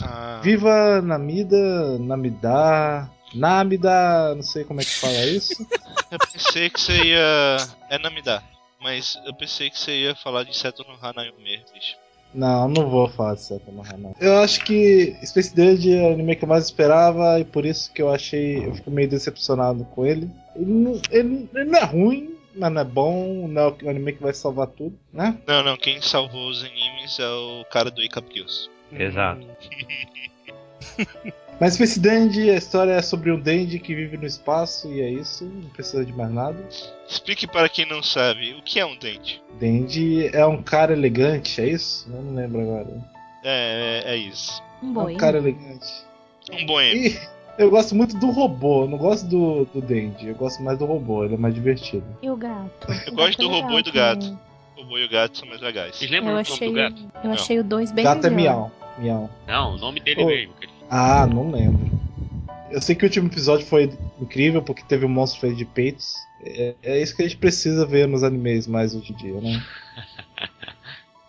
Ah, Viva Namida, Namida, Namida, não sei como é que fala isso. [LAUGHS] eu pensei que você ia. É Namida. Mas eu pensei que você ia falar de Seto no Hanayome, bicho. Não, não vou falar de Seta no Hana. Eu acho que Space Dandy é o anime que eu mais esperava e por isso que eu achei. Eu fico meio decepcionado com ele. Ele não, ele- ele não é ruim, mas não é bom, não é o anime que vai salvar tudo, né? Não, não, quem salvou os animes é o cara do Icap Kills. Exato. [LAUGHS] Mas Space Dandy, a história é sobre um Dandy que vive no espaço e é isso, não precisa de mais nada. Explique para quem não sabe, o que é um dente? Dandy é um cara elegante, é isso? Eu não lembro agora. É, é, é isso. Um É boi. um cara elegante. Um boêmio. E eu gosto muito do robô, eu não gosto do, do Dandy, eu gosto mais do robô, ele é mais divertido. E o gato? [LAUGHS] Eu O gosto gato é do robô legal e do também. gato. O boi e o gato são mais legais. Vocês lembram Eu o achei, nome do gato? eu Não. achei o 2 bem gato é miau. Miau. Não, o nome dele Oh. mesmo. cara. Ah, não lembro. Eu sei que o último episódio foi incrível porque teve um monstro feito de peitos. É, é isso que a gente precisa ver nos animes mais hoje em dia, né? [LAUGHS]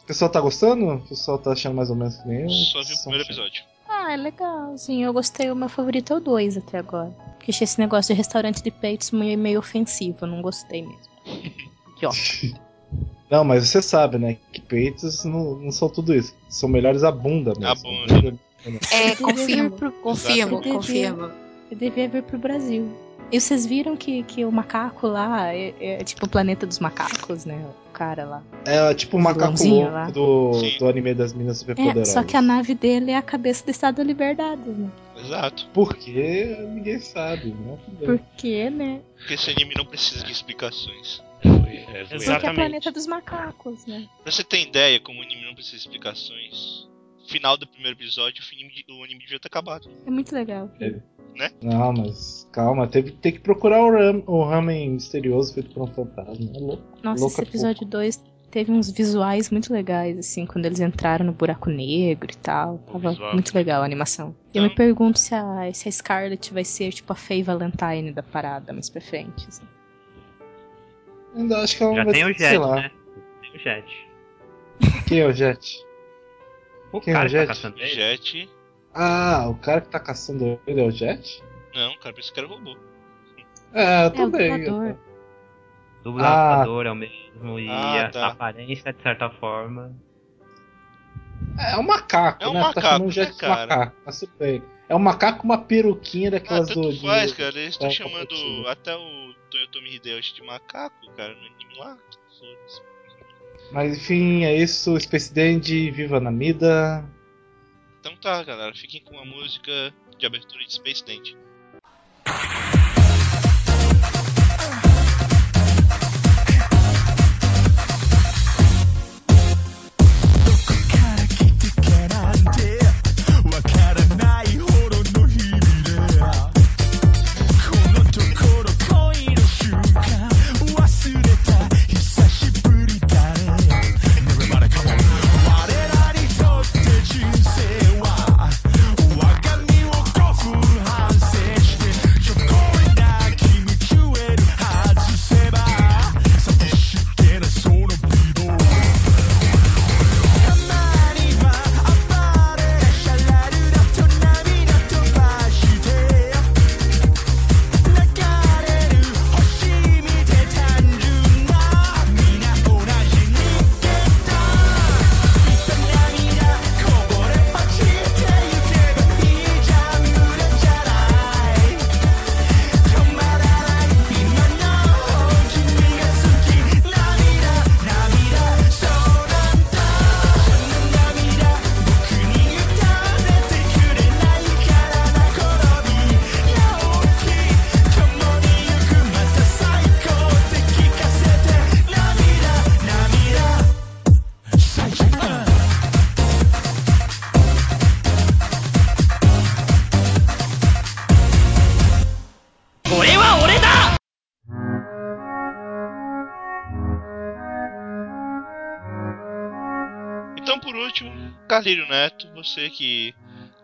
O pessoal tá gostando? O pessoal tá achando mais ou menos que nem eu? Só vi o primeiro achando. episódio. Ah, é legal, sim. Eu gostei, o meu favorito é o 2 até agora. Porque achei esse negócio de restaurante de peitos meio, meio ofensivo, eu não gostei mesmo. [LAUGHS] Idiota. [LAUGHS] Não, mas você sabe, né? Que peitos não, não são tudo isso. São melhores a bunda mesmo. A bunda. É, confirmo. Confirmo, Eu devia- confirmo. Eu devia vir pro Brasil. E vocês viram que, que o macaco lá é, é tipo o planeta dos macacos, né? O cara lá. É tipo o macaco louco do, do anime das Minas É, Superpoderosas. só que a nave dele é a cabeça do Estado da Liberdade, né? Exato. Porque ninguém sabe, né? Por quê, né? Porque esse anime não precisa de explicações. É, é zoeira. Porque é o Exatamente. planeta dos macacos, né? Pra você ter ideia, como o anime não precisa de explicações, final do primeiro episódio, o anime, o anime devia ter acabado. É muito legal. É. Não, mas calma, teve tem que procurar o, ram, o ramen misterioso feito por um fantasma. É louco. Nossa, Louca esse episódio 2 teve uns visuais muito legais, assim, quando eles entraram no buraco negro e tal. Tava visual muito legal a animação. Eu me pergunto se a, se a Scarlet vai ser tipo a Faye Valentine da parada mais pra frente. assim. Ainda acho que ela Já vai tem ser, o sei Jet, lá. né? Tem o Jet. Quem é o Jet? O Quem é o cara que tá Jet? caçando ele. Jet. Ah, o cara que tá caçando ele é o Jet? Não, cara, pensei que era robô. É, eu É, o também. dublador. Dublador é o mesmo e Ah, a tá. aparência, de certa forma. É um macaco, É um né? macaco, tá chamando o Jet né, de cara? macaco, bem. É um macaco com uma peruquinha Ah, daquelas do. tanto de- faz, cara. Eles estão da chamando até o Toyotomi Hideyoshi de macaco, cara, no anime lá. Foda-se. Mas enfim, é isso. Space Dandy, viva na Mida. Então tá, galera. Fiquem com a música de abertura de Space Dent. Carlírio Neto, você que,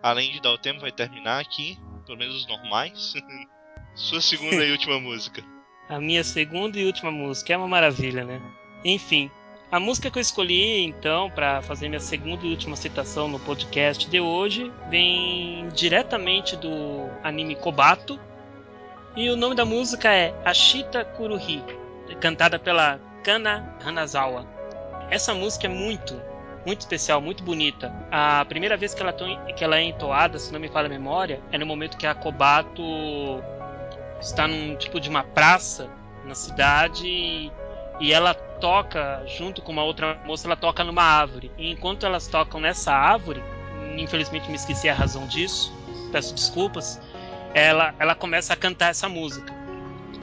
além de dar o tempo, vai terminar aqui, pelo menos os normais. [LAUGHS] Sua segunda e [LAUGHS] última música. A minha segunda e última música é uma maravilha, né? Enfim, a música que eu escolhi então para fazer minha segunda e última citação no podcast de hoje vem diretamente do anime Kobato. E o nome da música é Ashita Kuruhi, cantada pela Kana Hanazawa. Essa música é muito, muito especial, muito bonita. A primeira vez que ela, que ela é entoada, se não me falha a memória, é no momento que a Kobato está num tipo de uma praça na cidade e, e ela toca junto com uma outra moça, ela toca numa árvore. E enquanto elas tocam nessa árvore, infelizmente me esqueci a razão disso, peço desculpas, ela, ela começa a cantar essa música.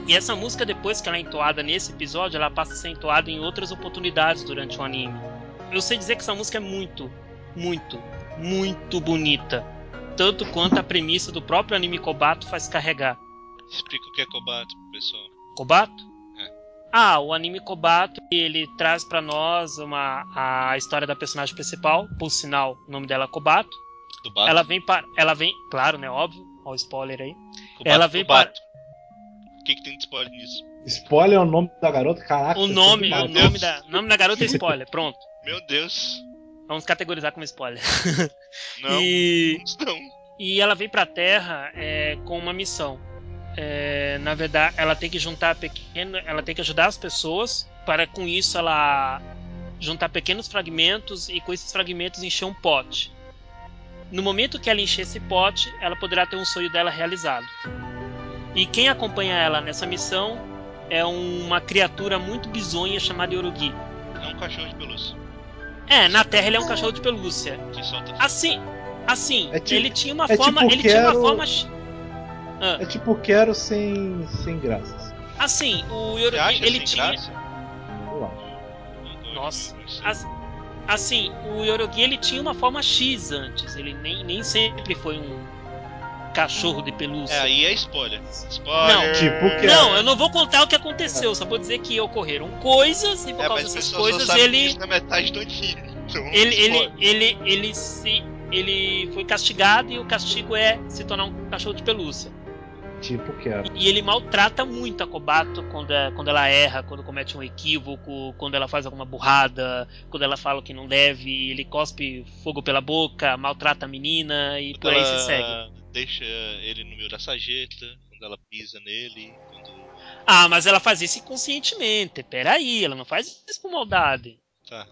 E essa música, depois que ela é entoada nesse episódio, ela passa a ser entoada em outras oportunidades durante o anime. Eu sei dizer que essa música é muito, muito, muito bonita. Tanto quanto a premissa do próprio anime Kobato faz carregar. Explica o que é Kobato pro pessoal. Kobato? É. Ah, o anime Kobato, ele traz pra nós uma, a história da personagem principal, por sinal, o nome dela é Kobato. Do Bato. Ela vem para. Ela vem. Claro, né? Óbvio. Olha o spoiler aí. Kobato ela vem Bato. O que, que tem de spoiler nisso? Spoiler é o nome da garota? Caraca. O é nome, o nome da, nome da garota é spoiler. Pronto. Meu Deus. Vamos categorizar como spoiler. [LAUGHS] Não. E, Não. e ela vem pra Terra é, com uma missão. É, na verdade, ela tem que juntar pequeno, ela tem que ajudar as pessoas para com isso ela juntar pequenos fragmentos e com esses fragmentos encher um pote. No momento que ela encher esse pote, ela poderá ter um sonho dela realizado. E quem acompanha ela nessa missão é uma criatura muito bizonha chamada Yorugi. É um cachorro de pelúcia. É, na Terra ele é um cachorro de pelúcia. Que solta. Assim, assim, É ti- ele tinha uma é forma, tipo ele tinha uma quero- forma Ah, É tipo quero sem, sem graças. assim, o acha ele sem tinha graça? Eu acho. Nossa. Não sei. As- Assim, o Yorugi ele tinha uma forma X antes. Ele nem, nem sempre foi um cachorro de pelúcia. É, aí é spoiler. Spoiler. Não, Tipo que Não, eu não vou contar o que aconteceu. Só vou dizer que ocorreram coisas e por É, causa dessas coisas ele, na metade do anime. Então, ele, ele, ele, ele se, ele foi castigado e o castigo é se tornar um cachorro de pelúcia. Tipo quero. E ele maltrata muito a Kobato quando, é- quando ela erra, quando comete um equívoco, quando ela faz alguma burrada, quando ela fala o que não deve, ele cospe fogo pela boca, maltrata a menina e por aí ela se segue. Deixa ele no meio da sarjeta, quando ela pisa nele, quando... Ah, mas ela faz isso inconscientemente. Peraí, ela não faz isso por maldade. Tá.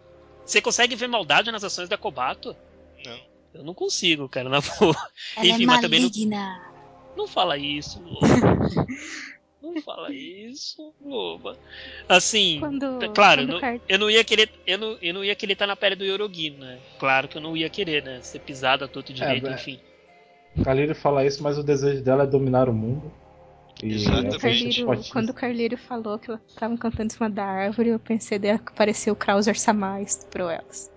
Você consegue ver maldade nas ações da Kobato? Não. Eu não consigo, cara, na boa. Ela Enfim, é mas também não, não fala isso, Loba. [LAUGHS] Não fala isso, Loba. Assim, Quando, Tá- Claro, quando não- eu não ia querer, eu não, eu não ia querer estar na pele do Yorogi, né? Claro que eu não ia querer, né? Ser pisada todo direito, é. enfim. Kaliri fala isso, mas o desejo dela é dominar o mundo. E Exatamente. tem Carlírio- fotinhos. quando o Carlírio falou que elas estavam cantando em cima da árvore, eu pensei que apareceu o Krauser Samar estuprou elas.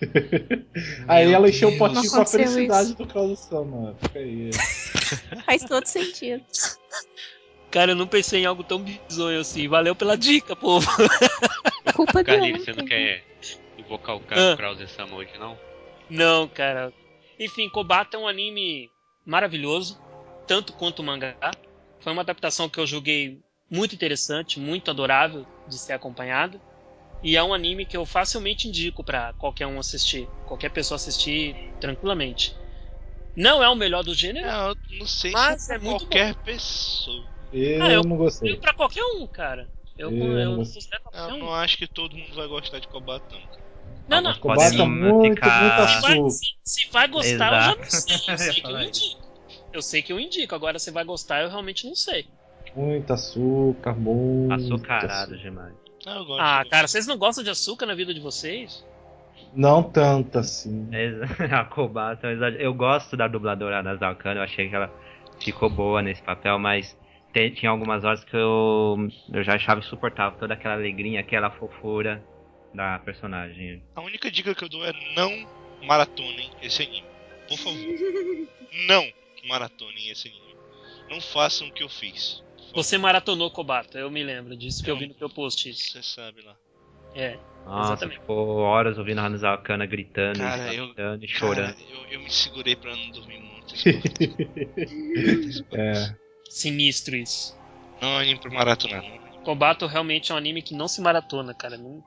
[LAUGHS] Aí Meu ela encheu o potinho com a felicidade isso. do Carlos Sama. Fica aí. [LAUGHS] Faz todo sentido. [LAUGHS] Cara, eu não pensei em algo tão bizonho assim. Valeu pela dica, povo. Culpa de Carlinhos, você não quer invocar o Ah. Krauser Sama hoje, não? Não, cara. Enfim, Kobato é um anime maravilhoso, tanto quanto o mangá. Foi uma adaptação que eu julguei muito interessante, muito adorável de ser acompanhado. E é um anime que eu facilmente indico pra qualquer um assistir, qualquer pessoa assistir tranquilamente. Não é o melhor do gênero, É, eu não sei Mas se é é muito qualquer pessoa. Eu, Ah, eu- não é gostei. pra qualquer um, cara. Eu, Eu eu, não não não acho que todo mundo vai gostar de Kobato, não. cara. Não, não. Podem muito, ficar- muito Se vai, se, se vai gostar, eu já não sei. Eu [LAUGHS] Exato. sei que eu indico. Eu sei que eu indico. Agora, se vai gostar, eu realmente não sei. Muito açúcar, muito. Açucarado açúcar. demais. Ah, eu gosto. Ah, cara, vocês não gostam de açúcar na vida de vocês? Não tanto assim. [LAUGHS] A Kobato, é um eu gosto da dubladora da Zakana, eu achei que ela ficou boa nesse papel, mas te- tinha algumas horas que eu, eu já achava insuportável toda aquela alegria, aquela fofura da personagem. A única dica que eu dou é não maratonem esse anime. Por favor. [LAUGHS] não maratonem esse anime. Não façam o que eu fiz. Você maratonou Kobato, eu me lembro disso que eu vi no teu post. Isso. Você sabe lá. É. Nossa, Exatamente. ficou horas ouvindo a Hanzakana gritando, Cara, e eu- gritando e Cara, chorando. eu, eu me segurei pra não dormir muito. [LAUGHS] É. Sinistro isso. Não é anime pra maratonar, não. Kobato realmente é um anime que não se maratona, cara. Não...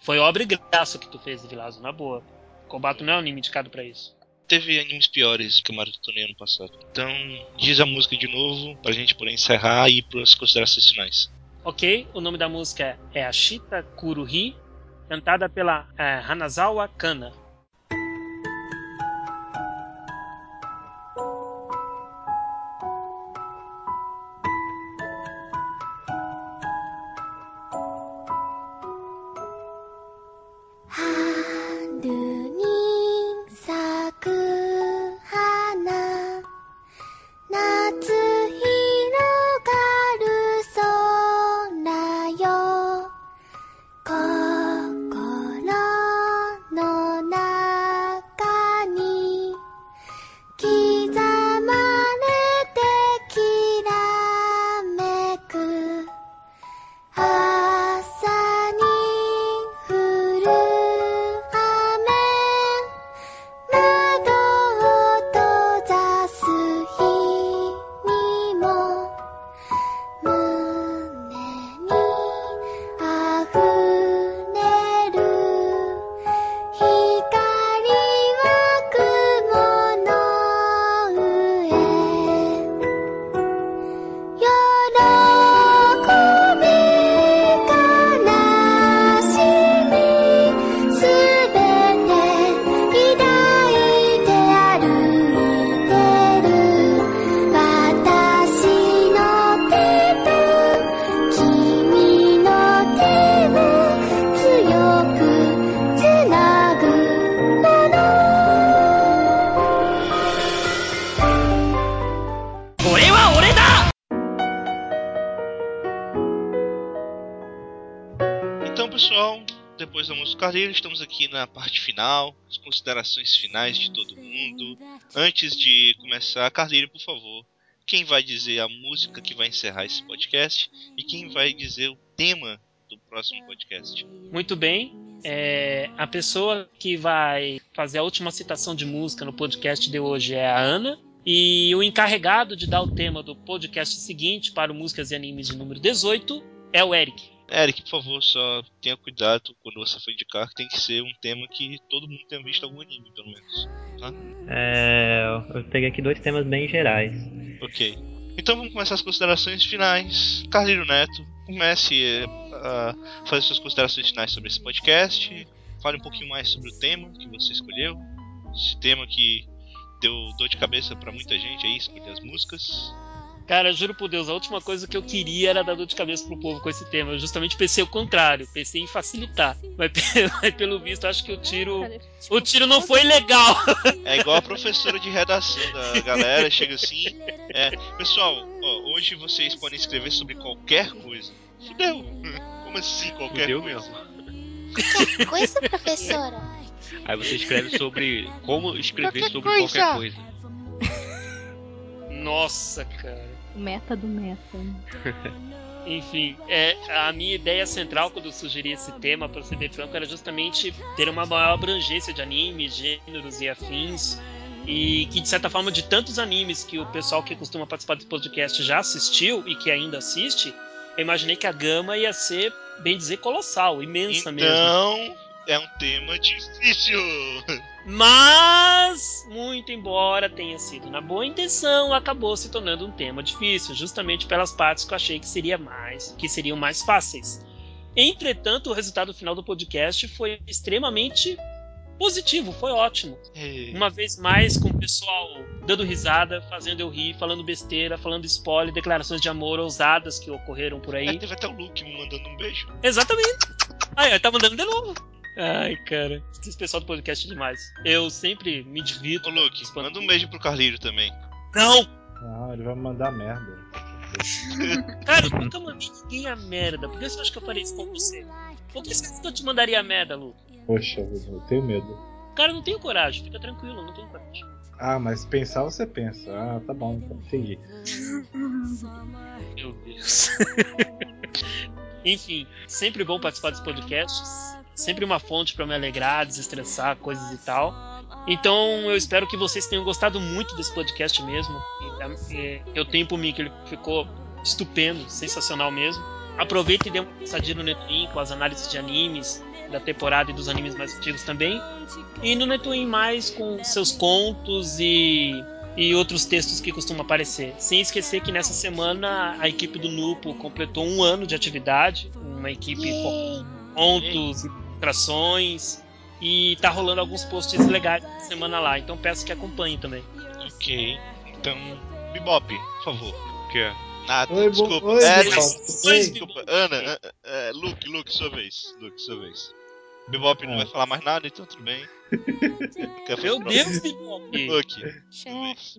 Foi obra e graça que tu fez, Vilazo, na boa. Kobato não é um anime indicado pra isso. Teve animes piores que eu maratonei ano passado. Então, diz a música de novo pra gente poder encerrar e ir pras considerações finais. Ok, o nome da música é Ashita Kuruhi, cantada pela eh, Hanazawa Kana. Carreiro, estamos aqui na parte final, as considerações finais de todo mundo. Antes de começar, Carleiro, por favor, quem vai dizer a música que vai encerrar esse podcast e quem vai dizer o tema do próximo podcast? Muito bem. É, a pessoa que vai fazer a última citação de música no podcast de hoje é a Ana. E o encarregado de dar o tema do podcast seguinte para o Músicas e Animes de número 18 é o Eric. Eric, por favor, só tenha cuidado quando você for indicar que tem que ser um tema que todo mundo tenha visto algum anime, pelo menos. Tá? É, eu peguei aqui dois temas bem gerais. Ok. Então vamos começar as considerações finais. Carlinho Neto, comece eh, a fazer suas considerações finais sobre esse podcast. Fale um pouquinho mais sobre o tema que você escolheu. Esse tema que deu dor de cabeça pra muita gente aí, escolher as músicas. Cara, juro por Deus, a última coisa que eu queria era dar dor de cabeça pro povo com esse tema. Eu justamente pensei o contrário, pensei em facilitar. Mas, [LAUGHS] mas pelo visto, acho que o tiro. O tiro não foi legal. É igual a professora de redação da galera, chega assim. É, pessoal, ó, hoje vocês podem escrever sobre qualquer coisa. Fudeu. Como assim qualquer Fudeu coisa? Que coisa, professora? Aí você escreve sobre como escrever Qualquer sobre coisa. qualquer coisa. Nossa, cara. O meta do meta. [LAUGHS] Enfim, é, a minha ideia central quando eu sugeri esse tema, pra ser bem franco, era justamente ter uma maior abrangência de animes, gêneros e afins. E que, de certa forma, de tantos animes que o pessoal que costuma participar desse podcast já assistiu e que ainda assiste, eu imaginei que a gama ia ser, bem dizer, colossal, imensa mesmo. Então, é um tema difícil. [LAUGHS] Mas, muito embora tenha sido na boa intenção, acabou se tornando um tema difícil, justamente pelas partes que eu achei que seria mais, que seriam mais fáceis. Entretanto, o resultado final do podcast foi extremamente positivo, foi ótimo. É, Uma vez mais com o pessoal dando risada, fazendo eu rir, falando besteira, falando spoiler, declarações de amor ousadas que ocorreram por É, aí. [LAUGHS] teve até o Luke me mandando um beijo. Exatamente. Aí, eu tá mandando de novo. Ai, cara. Esse pessoal do podcast é demais. Eu sempre me divido. Ô Luke, manda um beijo pro Carlinho também. Não! Não, ele vai me mandar merda. [LAUGHS] Cara, eu nunca mandei ninguém a merda. Por que você acha que eu faria isso com você? Por que você acha que eu te mandaria a merda, Lu? Poxa, eu tenho medo. Cara, eu não tenho coragem. Fica tranquilo, eu não tenho coragem. Ah, mas pensar você pensa. Ah, tá bom, então, entendi. Meu Deus. [LAUGHS] Enfim, sempre bom participar dos podcasts. Sempre uma fonte pra me alegrar, desestressar, coisas e tal. Então eu espero que vocês tenham gostado muito desse podcast mesmo. E, é, Eu tenho por mim que ele ficou estupendo, sensacional mesmo. Aproveita e dê uma passadinha no Netwin com as análises de animes da temporada e dos animes mais antigos também. E no Netwin mais com seus contos e e outros textos que costumam aparecer. Sem esquecer que nessa semana a equipe do Nupo completou um ano de atividade, uma equipe com pontos, ilustrações e tá rolando alguns posts legais essa semana lá. Então peço que acompanhem também. Ok. Então, Bebop, por favor. O que é? Ah, Oi, desculpa. oi, é, desculpa. Ana, é, é, Luke, Luke, sua vez. Luke, sua vez. Bebop não Ah. vai falar mais nada, então tudo bem. Meu? Deus, Bebop! Luke.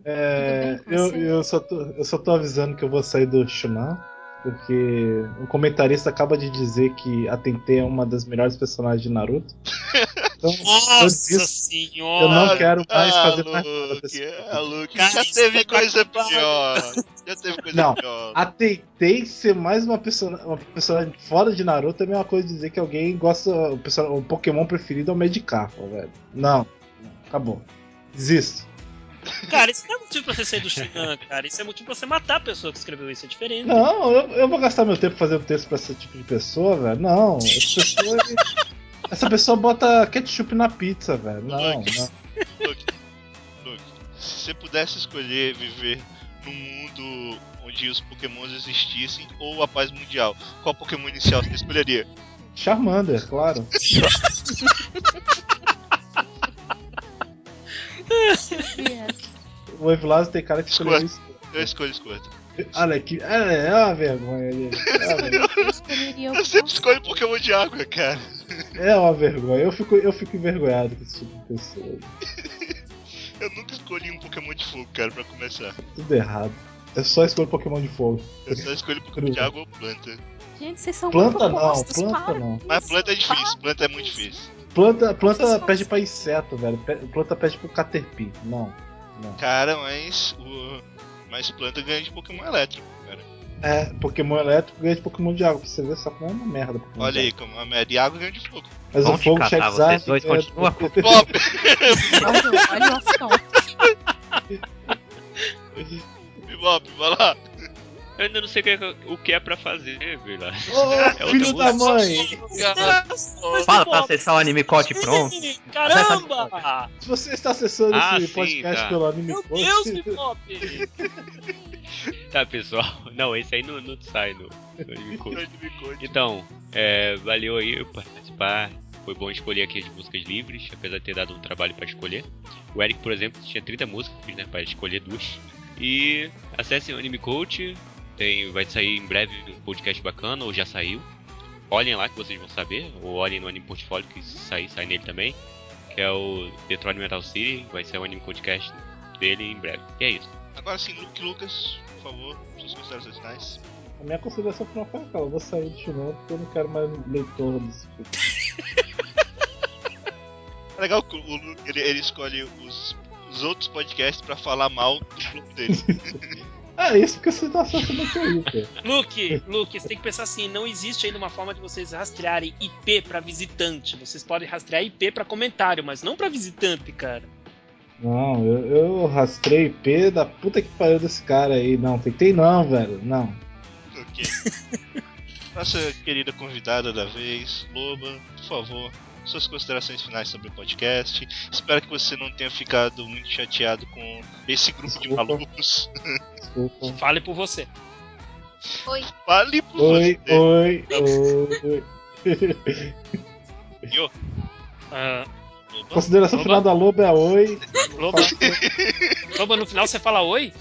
É, eu, eu, só tô, eu só tô avisando que eu vou sair do Shunan, porque o comentarista acaba de dizer que a Tentei é uma das melhores personagens de Naruto. [LAUGHS] Então, Nossa disse- senhora! eu não quero mais ah, fazer mais nada Luke, desse ah, Luke, Cara, já teve é coisa bacana. pior. Já teve coisa Não. pior. A Tentei ser mais uma, persona, uma personagem fora de Naruto é a mesma coisa de dizer que alguém gosta. O, person- o Pokémon preferido é o Medicarpa, velho. Não, não, acabou. Desisto. Cara, isso não é motivo pra você sair do Shunan, cara. Isso é motivo pra você matar a pessoa que escreveu isso. É diferente. Não, eu, eu vou gastar meu tempo fazendo texto pra esse tipo de pessoa, velho. Não, essa pessoa. essa pessoa bota ketchup na pizza, velho. Não, não. Luke, Luke, se você pudesse escolher viver num mundo onde os pokémons existissem ou a paz mundial, qual Pokémon inicial você escolheria? Charmander, claro. [LAUGHS] O Evilásio tem cara que escolheu isso. Eu escolho Squirtle. Olha que. É, é uma vergonha dele. É. Eu Eu sempre escolho Pokémon de água, cara. É uma vergonha. Eu fico, eu fico envergonhado com esse tipo de pessoa. [LAUGHS] Eu nunca escolhi um Pokémon de fogo, cara, pra começar. Tudo errado. Eu só escolho Pokémon de fogo. Eu só escolho Pokémon de água ou planta. Gente, vocês são Planta muito não, planta para não. Mas planta é difícil, planta é muito difícil. Planta, planta pede pra inseto, velho. Planta pede pro Caterpie. Não. Não. Cara, mas. O... Mas planta ganha de Pokémon elétrico, cara. É, Pokémon elétrico ganha de Pokémon de água. Pra você ver, só que não é uma merda. Pokémon Olha aí, como a média de água ganha de fogo. Mas Vão o fogo catar, vocês dois é- continuam. Olha. [LAUGHS] Bebop, vai lá. Eu ainda não sei o que é, o que é pra fazer, Vila. Ô, [LAUGHS] outra filho da música. mãe! Fala pra acessar o anime cote pronto. Caramba! Se você está acessando Ah, esse sim, podcast tá. pelo Anime Meu Coach, Deus, Bebop! [LAUGHS] Tá, pessoal. Não, esse aí não, não sai no, no Anime [LAUGHS] conte. Então, é, valeu aí por participar. Foi bom escolher aqui as músicas livres, apesar de ter dado um trabalho pra escolher. O Eric, por exemplo, tinha 30 músicas, né, pra escolher duas. E acessem o Anime Coach, tem, vai sair em breve um podcast bacana, ou já saiu. Olhem lá que vocês vão saber, ou olhem no Anime Portfólio que sai, sai nele também, que é o Detroit Metal City, vai ser o Anime Podcast dele em breve. E é isso. Agora sim, Luke Lucas, por favor, suas considerações finais. a minha consideração final foi aquela: eu vou sair do Shunon porque eu não quero mais leitor desse tipo. [LAUGHS] É legal que o Luke ele, ele escolhe os, os outros podcasts pra falar mal do grupo dele. [LAUGHS] É isso porque você tá com isso, pô. Luke, Luke, você tem que pensar assim, não existe ainda uma forma de vocês rastrearem IP pra visitante. Vocês podem rastrear IP pra comentário, mas não pra visitante, cara. Não, eu, eu rastrei IP da puta que pariu desse cara aí. Não, tentei não, velho. Não. ok. [LAUGHS] Nossa querida convidada da vez, Loba, por favor, suas considerações finais sobre o podcast. Espero que você não tenha ficado muito chateado com esse grupo de Desculpa. malucos. Desculpa. Fale por você. Oi. Fale por Oi, você. oi, oi. [LAUGHS] Yo, Ah, Loba. Consideração Loba? final da Loba é oi. Loba, Loba, no final você fala oi?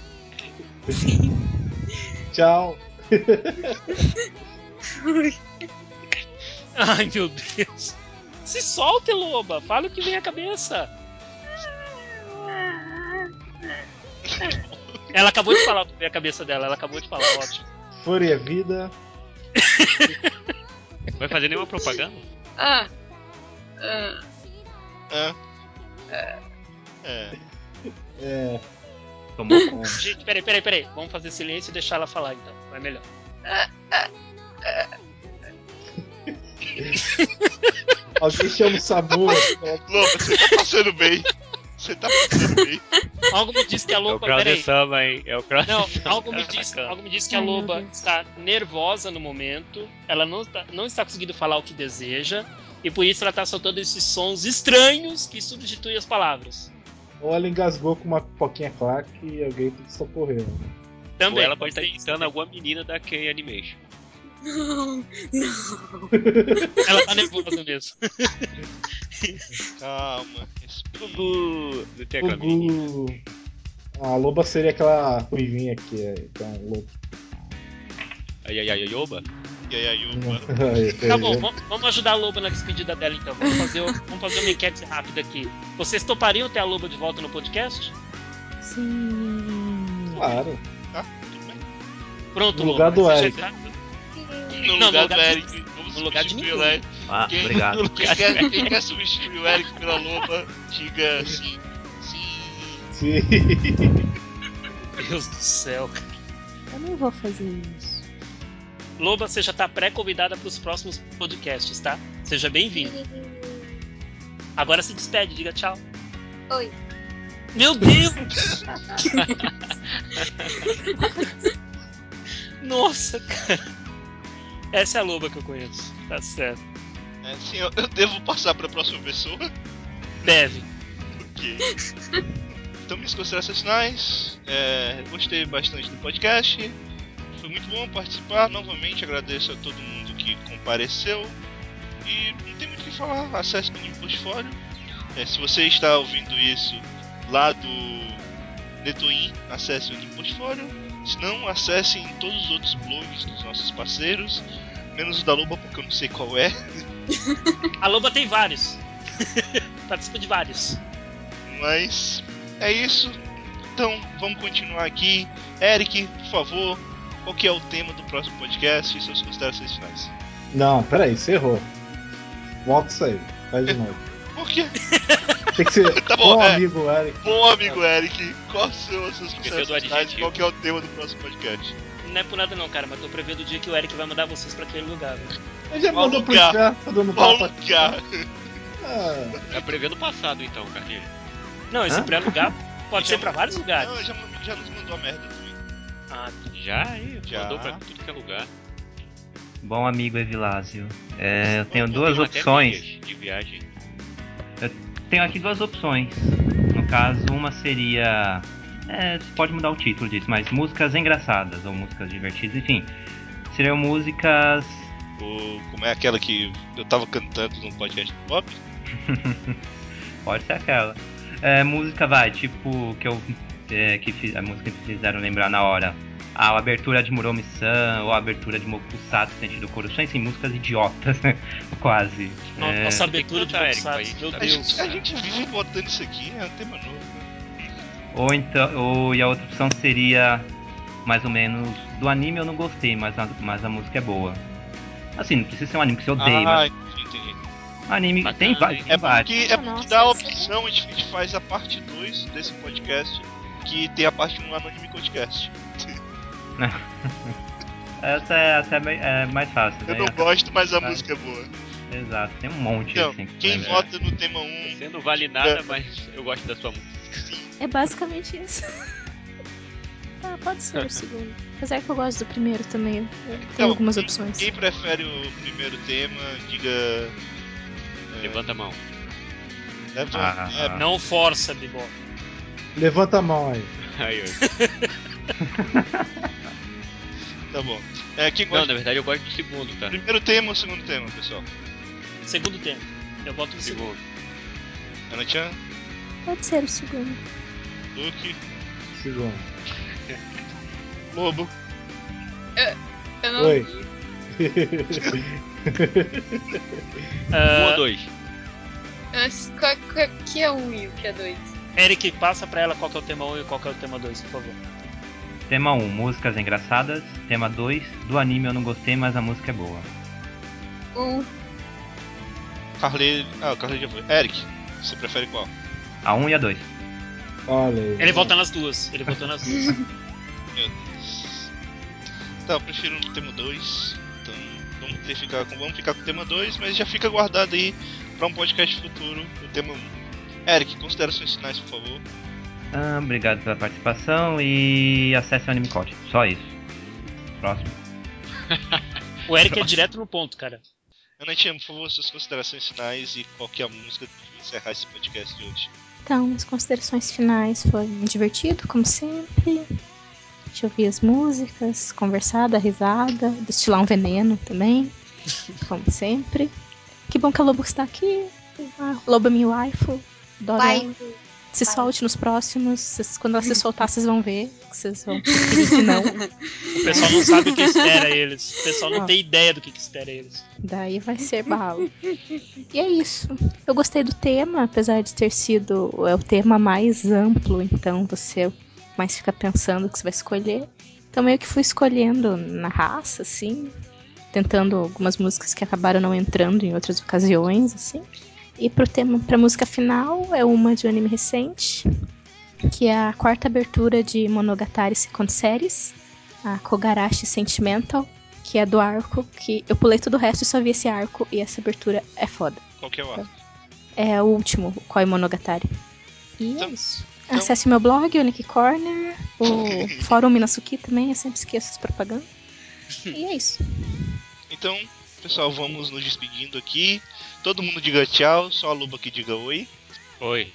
[LAUGHS] Tchau. [LAUGHS] Ai, meu Deus. Se solte, Loba. Fale o que vem à cabeça. Ela acabou de falar o que veio à cabeça dela. Ela acabou de falar, ótimo. Fúria Vida. Vai fazer nenhuma propaganda? Ah. Ah. Hã? É. É. Tomou [LAUGHS] conta. Gente, peraí, peraí, peraí. Vamos fazer silêncio e deixar ela falar então. Vai melhor. [LAUGHS] Alguém chama o Samu. Loba, você tá passando bem. Você tá passando bem. Algo me diz que a É o Loba. Peraí. Samba, hein? É o Não, Samba. algo me, diz, algo me diz que a Loba está nervosa no momento. Ela não está, não está conseguindo falar o que deseja. E por isso ela está soltando esses sons estranhos que substituem as palavras. Ou ela engasgou com uma pipoquinha claque e alguém tem que socorrer. Ou Também. ela pode estar isso imitando também. alguma menina da K Animation. Não. Não. Ela tá nervosa mesmo. [LAUGHS] Calma. respira. Gugu! Não tem aquela menininha? Gugu. A loba seria aquela ruivinha que é. Então, loba. Ai, ai, ai, ai, oba? E aí, aí, Yuba? [LAUGHS] Tá bom, vamos- vamos ajudar a Loba na despedida dela então. Vamos fazer, o- vamos fazer uma enquete rápida aqui. Vocês topariam ter a Loba de volta no podcast? Sim. Claro. Tá, tudo bem. Pronto, No lugar Loba. do Eric. grato. No Não, lugar no do lugar de- Eric, vamos no lugar de substituir ninguém. o Eric. Ah, Quem, obrigado. quem quer, quem quer substituir o Eric pela Loba, diga sim. Sim. Sim. Meu Deus do céu. Eu não vou fazer isso. Loba, você já tá pré-convidada para os próximos podcasts, tá? Seja bem-vindo. Agora se despede, diga tchau. Oi. Meu Deus! [LAUGHS] Nossa, cara. Essa é a Loba que eu conheço. Tá certo. É, sim, eu, eu devo passar pra próxima pessoa. Deve. Ok. Então, minhas considerações finais. É, gostei bastante do podcast. Foi muito bom participar. Novamente, agradeço a todo mundo que compareceu. E não tem muito o que falar. Acesse o meu portfólio. É, se você está ouvindo isso lá do Netoin, acesse o meu portfólio. Não, acesse em todos os outros blogs dos nossos parceiros. Menos o da Loba, porque eu não sei qual é. [LAUGHS] A Loba tem vários. [LAUGHS] Participa de vários. Mas é isso. Então vamos continuar aqui. Eric, por favor, qual que é o tema do próximo podcast e suas considerações finais. Não, peraí, você errou. Volta isso aí. Faz de [LAUGHS] novo. Por quê? Tem que ser [LAUGHS] Tá bom, bom é. amigo Eric. Bom amigo Eric, quais são as suas considerações qual que é o tema do próximo podcast? Não é por nada não, cara, mas tô prevendo o dia que o Eric vai mandar vocês pra aquele lugar, né? Ele já Qual mandou pro lugar? tá dando Qual tapa. lugar? Ah, Tá prevendo o passado então, Carlinhos. Não, esse Hã? pré-lugar pode ser pra vários lugares. Não, já, já nos mandou a merda também. Ah, Já aí, Já. mandou pra tudo que é lugar. Bom amigo Evilásio, é, eu tenho duas opções. de viagem. Tenho aqui duas opções. No caso, uma seria. É, você pode mudar o título disso, mas músicas engraçadas ou músicas divertidas, enfim. Seriam músicas. O, como é aquela que eu tava cantando no podcast do Pop? [LAUGHS] Pode ser aquela. É, música vai, tipo, que eu. é, que fi- a música que fizeram lembrar na hora. A abertura de Muromi-san ou a abertura de Mokusatsu sentido Coruscant, assim, músicas idiotas, né? [LAUGHS] Quase. É, Nossa abertura de pra meu gente A Deus. gente, a gente vive botando isso aqui, é um tema novo. né? Ou então, ou, e a outra opção seria mais ou menos do anime eu não gostei, mas a, mas a música é boa. Assim, não precisa ser um anime que você odeia, ah, mas entendi, anime bacana, tem, tem É vários. porque, é Nossa, porque dá a é opção, a gente, a gente faz a parte 2 desse podcast, que tem a parte 1 lá no Anime Podcast. [LAUGHS] Essa, é, essa é, é mais fácil, Eu né? não Essa- gosto, mas a música é boa. Exato, tem um monte Então, assim. que quem vota no tema 1, Você não vale nada, mas eu gosto da sua música. É basicamente isso. ah, [LAUGHS] pode ser o segundo. Apesar que eu gosto do primeiro também. Tenho Então, algumas quem- opções. quem prefere o primeiro tema, diga. é, Levanta a mão. leva- Ah, é, Não força, Bibó. levanta a mão aí. Aí, ó. [LAUGHS] [LAUGHS] tá bom. É, quem Não, gosta na verdade eu gosto do segundo, tá? primeiro tema ou segundo tema, pessoal? Segundo tempo. Eu voto no segundo. Segundo. Ana-chan, Pode ser o segundo. Luke, Segundo. [LAUGHS] Lobo. Eu não Oi. vi. [LAUGHS] Um Ah, ou dois? Mas qual, qual- que é um e o que é dois? Eric, passa pra ela qual que é o tema 1 e qual que é o tema 2, por favor. Tema 1, músicas engraçadas. Tema 2, do anime eu não gostei, mas a música é boa. Um. Carly. Ah, o Carly já foi. Eric, você prefere qual? A 1 e a 2. Olha aí. Ele vota nas duas. Ele votou nas duas. [LAUGHS] Meu Deus. Tá, eu prefiro o tema 2. Então vamos, ter, ficar com, vamos ficar com o tema 2, mas já fica guardado aí pra um podcast futuro o tema 1. Eric, considerações finais, por favor. Ah, obrigado pela participação e acesse o Anime Code. Só isso. Próximo. [LAUGHS] O Eric é direto no ponto, cara. Ana-chan, por favor, suas considerações finais e qual que é a música de encerrar esse podcast de hoje. Então, as considerações finais foi muito divertido, como sempre. A gente ouvir as músicas, conversar, dar risada, destilar um veneno também, [LAUGHS] como sempre. Que bom que a Lobo está aqui. A Lobo é minha waifu. Adoro Vai. Se solte nos próximos. Vocês- quando ela se [LAUGHS] soltar, vocês vão ver. que Vocês vão que não. [LAUGHS] O pessoal não sabe o que espera [LAUGHS] eles. O pessoal não tem ideia do que, que espera eles. Daí vai ser bala. E é isso. Eu gostei do tema, apesar de ter sido é o tema mais amplo, então você mais fica pensando o que você vai escolher. Então meio que fui escolhendo na raça, assim, tentando algumas músicas que acabaram não entrando em outras ocasiões, assim. E pro tema, pra música final é uma de um anime recente, que é a quarta abertura de Monogatari Second Series, a Kogarashi Sentimental que é do arco, que eu pulei todo o resto e só vi esse arco, e essa abertura é foda. Qual que é o arco? É o último, o Koi Monogatari. E é Então- isso. então- Acesse meu blog, o Nick Corner, o [COUGHS] Fórum Minasuki também, eu sempre esqueço as propagandas. [COUGHS] E é isso. Então, pessoal, vamos nos despedindo aqui. Todo mundo diga tchau, só a Luba que diga oi. Oi.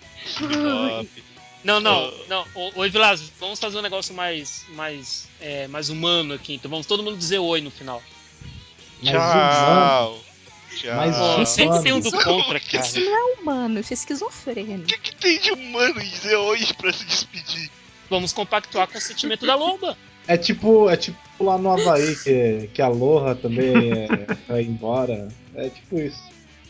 Não, [LAUGHS] não, não. Oi, Vilas, vamos fazer um negócio mais, mais, é, mais humano aqui. Então vamos todo mundo dizer oi no final. Mais Tchau. Tchau. Mais Pô, sempre tem um do contra, [LAUGHS] cara. Isso não é humano, isso é esquizofrênico. O que, que tem de humano em dizer oi pra se despedir? Vamos compactuar com o sentimento da loba. É tipo, é tipo lá no Havaí, que, que a Loha também é, [LAUGHS] vai embora. É tipo isso.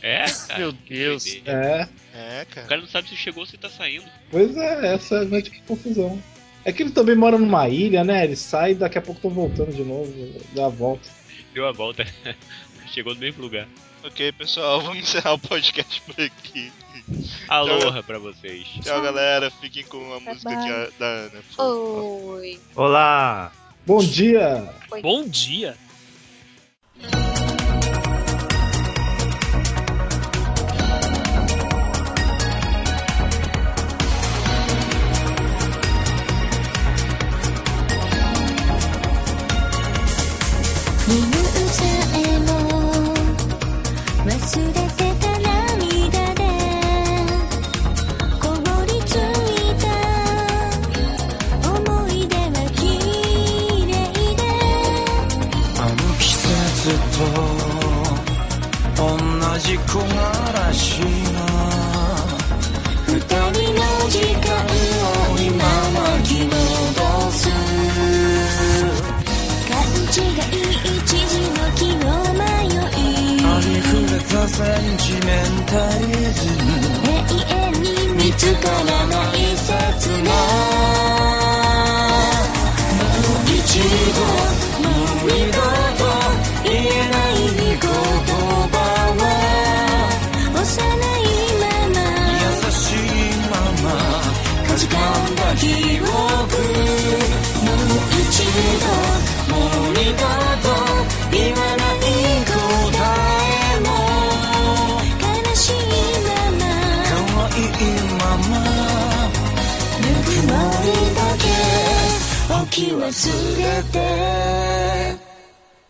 É, cara. Meu Deus. doideira. É, É, O cara. cara não sabe se chegou ou se tá saindo. pois é, essa é a grande confusão. É que ele também mora numa ilha, né? Ele sai e daqui a pouco estão voltando de novo, dá a volta. Deu a volta. [LAUGHS] Chegou no mesmo lugar. Ok, pessoal, [LAUGHS] vamos encerrar o podcast por aqui. Aloha pra vocês. Tchau, galera. Fiquem com a música bye. da Ana. por favor. Oi. Olá! Bom dia! Bom dia! 同じ木枯らしが二人の時間を今巻き戻す。勘違い一時の気の迷いありふれたセンチメンタリズム永遠に見つからない切な記憶もう一度もう二度と言わない答えも悲しいまま可愛いままぬくもりだけ置き忘れて